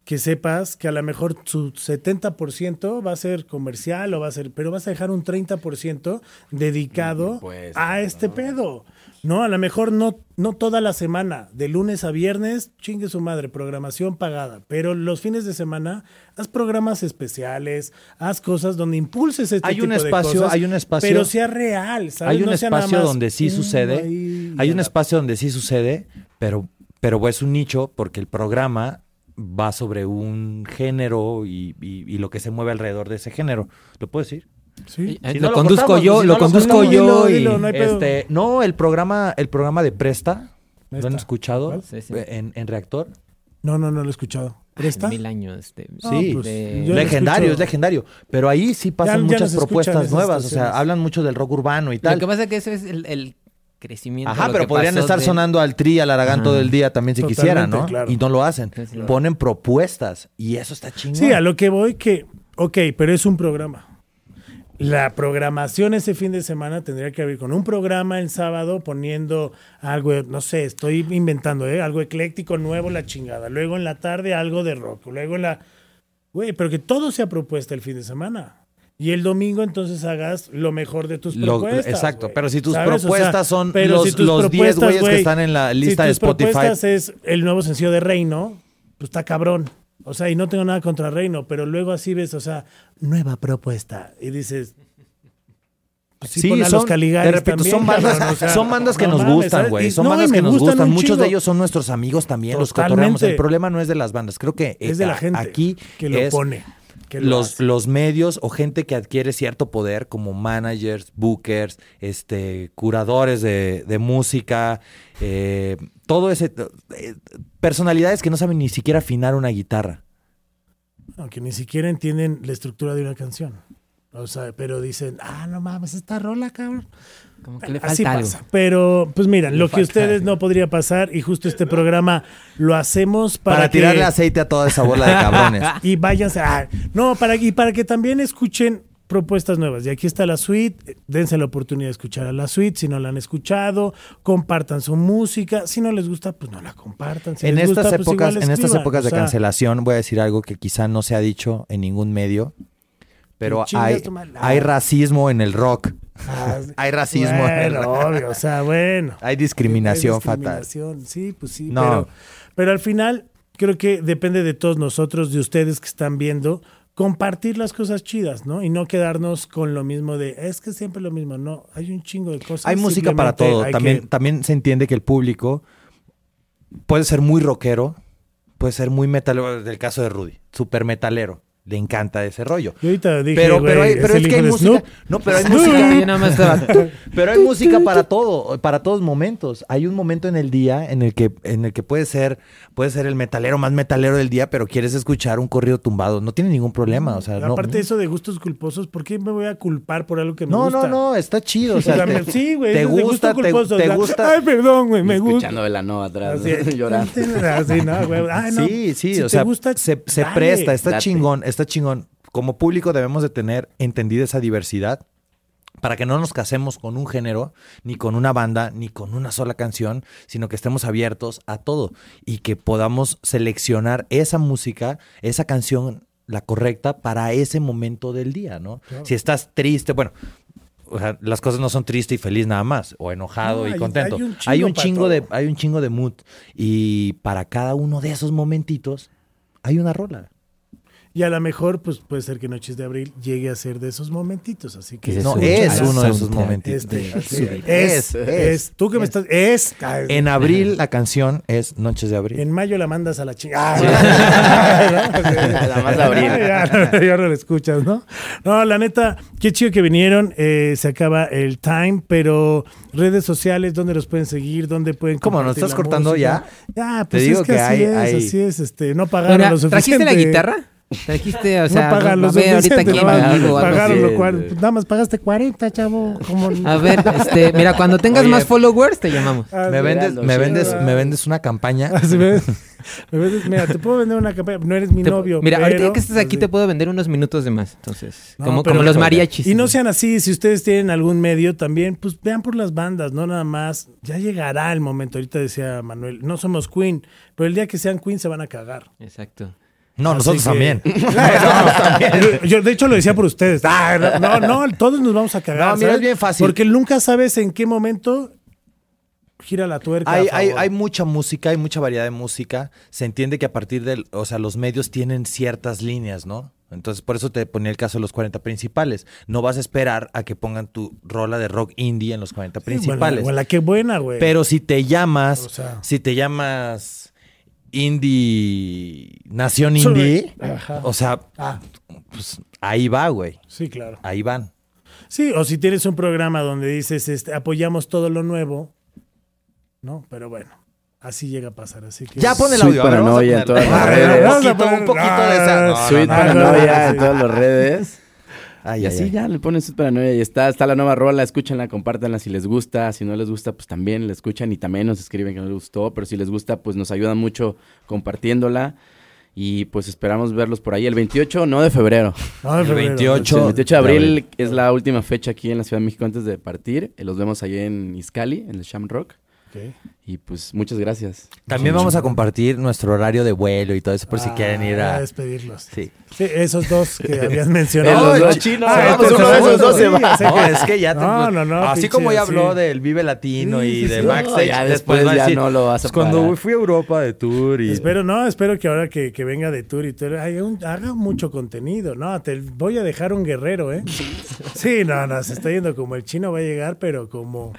que sepas que a lo mejor su 70% va a ser comercial o va a ser, pero vas a dejar un 30% dedicado a este pedo. No, a lo mejor no, no toda la semana, de lunes a viernes, chingue su madre, programación pagada. Pero los fines de semana, haz programas especiales, haz cosas donde impulses este hay un espacio, Hay un espacio. Pero sea real, Hay un espacio donde sí sucede. hay un espacio donde sí sucede, pero, pero es un nicho porque el programa va sobre un género y, lo que se mueve alrededor de ese género. ¿Lo puedo decir? Sí. lo, conduzco yo, lo, conduzco yo. no, este, no, el programa, el programa de Presta, ¿lo han escuchado? En, en, Reactor. No, no, no lo he escuchado. ¿Presta? Mil años. Este, sí, pues, legendario, es legendario. Pero ahí sí pasan muchas propuestas nuevas. O sea, hablan mucho del rock urbano y tal. Lo que pasa es que ese es el crecimiento. Ajá, pero podrían estar sonando al tri, al aragán todo el día también si quisieran, ¿no? Y no lo hacen. Ponen propuestas y eso está chingón. Sí, a lo que voy que, ok, pero es un programa. La programación ese fin de semana tendría que haber con un programa el sábado poniendo algo, no sé, estoy inventando, ¿eh? algo ecléctico nuevo, la chingada. Luego en la tarde algo de rock. Luego en la... Güey, pero que todo sea propuesta el fin de semana. Y el domingo entonces hagas lo mejor de tus propuestas. exacto, pero si tus propuestas son los 10 güeyes que están en la lista de Spotify. propuestas es el nuevo sencillo de Reino, pues está cabrón. O sea, y no tengo nada contra Reino, pero luego así ves, o sea, nueva propuesta. Y dices, pues sí, son, los te repito, son bandas, son bandas que nos gustan, güey. Son bandas que nos gustan. Muchos de ellos son nuestros amigos también, los cotorreamos. El problema no es de las bandas, creo que es de la gente aquí que lo pone los, los medios o gente que adquiere cierto poder como managers, bookers, este, curadores de, música, eh, todo ese... Eh, personalidades que no saben ni siquiera afinar una guitarra. Aunque ni siquiera entienden la estructura de una canción. O sea, pero dicen, ah, no mames, esta rola, cabrón. Como que le falta Así pasa. Pero, pues miren, lo que ustedes no podría pasar, y justo este programa lo hacemos para. Para tirarle aceite a toda esa bola de cabrones. y váyanse. a... no, para, y para que también escuchen propuestas nuevas. Y aquí está la suite, dense la oportunidad de escuchar a la suite, si no la han escuchado, compartan su música, si no les gusta, pues no la compartan. en, estas pues épocas, en estas épocas de cancelación voy a decir algo que quizá no se ha dicho en ningún medio, pero hay, hay racismo en el rock. Ah, hay racismo bueno, en el obvio, o sea, bueno. Hay discriminación, fatal. Sí, pues sí. No. Pero, pero al final, creo que depende de todos nosotros, de ustedes que están viendo, compartir las cosas chidas, ¿no? Y no quedarnos con lo mismo de, es que siempre lo mismo, no, hay un chingo de cosas. Hay música para todo, también, también se entiende que el público puede ser muy rockero, puede ser muy metalero, del caso de Rudy, super metalero le encanta ese rollo. ahorita dije, pero, pero, hay, pero es, que hay música. No, pero hay música. pero hay música para todo, para todos momentos. Hay un momento en el día en el que, en el que puede ser, puede ser el metalero más metalero del día, pero quieres escuchar un corrido tumbado. No tiene ningún problema. O sea, Aparte de eso de gustos culposos, ¿por qué me voy a culpar por algo que me no, gusta? No, no, no, está chido. O sea, sí, güey. Te gusta, te, te, gusta. Ay, perdón, güey, me gusta. Escuchando la no atrás, llorando. Así, no, güey. Ay, no. Sí, sí, o sea, se, se presta, está chingón, está chingón como público debemos de tener entendida esa diversidad para que no nos casemos con un género, ni con una banda, ni con una sola canción, sino que estemos abiertos a todo y que podamos seleccionar esa música, esa canción, la correcta para ese momento del día, ¿no? Si estás triste, bueno, las cosas no son triste y feliz nada más, o enojado y contento. Hay un, chingo de, hay un chingo de mood. Y para cada uno de esos momentitos hay una rola. Y a lo mejor, pues puede ser que Noches de Abril llegue a ser de esos momentitos. Así que. No, es uno de esos momentitos. Este, es, es, Tú que me estás. Es. En abril la canción es Noches de Abril. En mayo la mandas a la chingada. la más de abril. Ya, no la escuchas, ¿no? No, la neta, qué chido que vinieron. Eh, se acaba el time, pero redes sociales, ¿dónde los pueden seguir? ¿Dónde pueden. ¿Cómo? ¿Nos estás cortando ya? Ya, pues Te digo es que, que así es, así es. Este, no pagaron lo suficiente. ¿Trajiste la guitarra? Trajiste, o sea, no pagan los a ahorita quién pagaron lo cual, nada más pagaste 40, chavo. A ver, este, mira, cuando tengas más followers te llamamos. Ah, me vendes, me vendes, me vendes una campaña. Ah, me vendes, mira, te puedo vender una campaña, no eres mi novio. Mira, ahorita que estés aquí te puedo vender unos minutos de más, entonces, como, como los mariachis. Y no sean así, si ustedes tienen algún medio también, pues vean por las bandas, no nada más. Ya llegará el momento, ahorita decía Manuel, no somos Queen, pero el día que sean Queen se van a cagar. Exacto. No, nosotros también. Yo, de hecho, lo decía por ustedes. Ah, no, no, todos nos vamos a cagar. No, mira, es bien fácil. Porque nunca sabes en qué momento gira la tuerca. Hay, hay, hay, mucha música, hay mucha variedad de música. Se entiende que a partir de, o sea, los medios tienen ciertas líneas, ¿no? Entonces, por eso te ponía el caso de los 40 principales. No vas a esperar a que pongan tu rola de rock indie en los 40 principales. Bueno, qué buena, güey. Pero si te llamas, si te llamas indie, nación indie, o sea, ah. pues ahí va, güey. Sí, claro. Ahí van. Sí, o si tienes un programa donde dices, este, apoyamos todo lo nuevo, ¿no? Pero bueno, así llega a pasar, así que... Ya pone el audio. paranoia en todas las redes. Un poquito, de esa... Sweet paranoia en todas las redes y así ya le ponen su paranoia y está, está la nueva rola, escúchenla, compártanla si les gusta, si no les gusta, pues también la escuchan y también nos escriben que no les gustó, pero si les gusta, pues nos ayudan mucho compartiéndola. Y pues esperamos verlos por ahí el 28, no de febrero. Ah, el 28. El 28 de abril es la última fecha aquí en la Ciudad de México antes de partir. Los vemos ahí en Iscali, en el Shamrock. Y pues muchas gracias. También vamos a compartir nuestro horario de vuelo y todo eso por si quieren ir a... a despedirlos. Sí. sí. esos dos que habías mencionado. los dos chinos. vamos, uno de esos dos se va. No, es que ya... No, no, no. Así como ya habló del Vive Latino y de Backstage, ya después, ya no lo vas a pues Cuando fui a Europa de tour y... Espero, no, espero que ahora que, que venga de tour y todo, haga mucho contenido, ¿no? Te voy a dejar un guerrero, ¿eh? Sí, no, no, se está yendo como el chino va a llegar, pero como...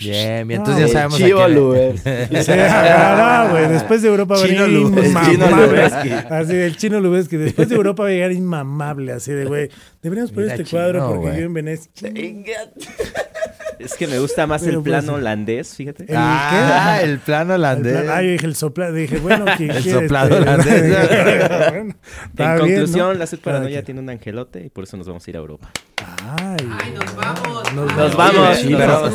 Bien, bien, entonces ya sabemos Chivo ah, güey, después de Europa va a venir inmamable. Así, el chino Lubeski. Después de Europa va a llegar inmamable, así de, güey, deberíamos poner este cuadro porque yo en Venecia. Es que me gusta más el plano holandés, fíjate. ¿El ah, qué? el plano holandés. El ah, dije el soplado. Dije, bueno, ¿qué El soplado este? holandés. bueno, en conclusión, la Sed Paranoia tiene un angelote y por eso nos vamos a ir a Europa. Ay, Ay nos vamos. Nos, nos vamos. Sí, pero,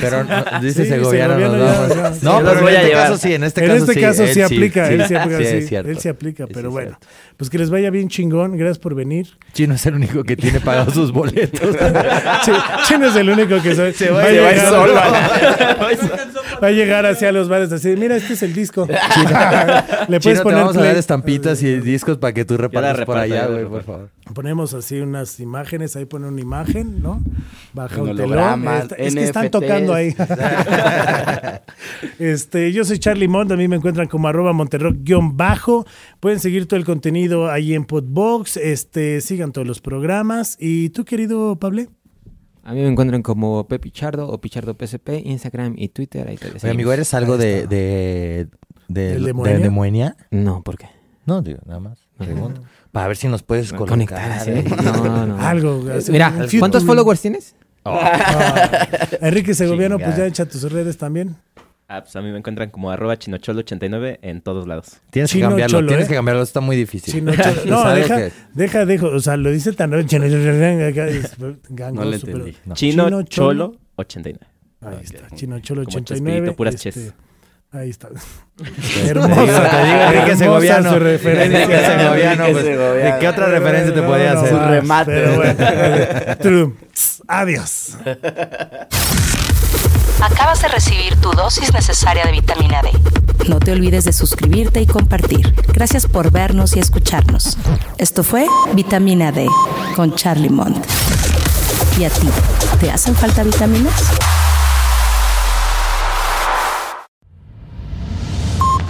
pero no, dice sí, Segoviano, nos vamos. No, pero voy en este caso sí, en este en caso este sí. caso sí, aplica. Él sí aplica, sí, sí, él sí aplica, pero bueno. Pues que les vaya bien chingón. Gracias por venir. Chino es el único que tiene pagados sus boletos. Chino es el único que se, va, a ir solo. Va a llegar hacia los bares así, mira, este es el disco. Le puedes poner vamos a dar estampitas y discos para que tú repartas por allá, güey, por favor. Ponemos así unas imágenes, ahí pone una imagen, ¿no? Baja un, telón. Es, que están tocando ahí. este, yo soy Charlie Mont, a mí me encuentran como arroba monterrock-bajo. Pueden seguir todo el contenido ahí en Podbox, este, sigan todos los programas. ¿Y tú, querido Pablo? A mí me encuentran como Pepichardo o Pichardo PSP, Instagram y Twitter. Ahí te amigo, ¿eres algo de, de, de, de, Moenia? No, ¿por qué? No, digo, nada más. Para ver si nos puedes conectar. No, no. Algo. Mira, ¿cuántos followers tienes? Oh. Enrique Segoviano, pues ya echa tus redes también. Ah, pues a mí me encuentran como arroba chinocholo89 en todos lados. Tienes que cambiarlo, tienes ¿eh? que cambiarlo, está muy difícil. no, deja, deja, deja, o sea, lo dice tan... no le entendí. Chino, Cholo 89. Ahí está, Chino Cholo 89. puras este, Ahí está. Hermosa. Te digo, Enrique Segoviano. Su referencia. Enrique Segoviano. Pues, ¿De qué otra referencia te podía hacer? Su remate. Pero bueno. True. Adiós. Acabas de recibir tu dosis necesaria de vitamina D. No te olvides de suscribirte y compartir. Gracias por vernos y escucharnos. Esto fue Vitamina D con Charlie Mont. ¿Y a ti? ¿Te hacen falta vitaminas?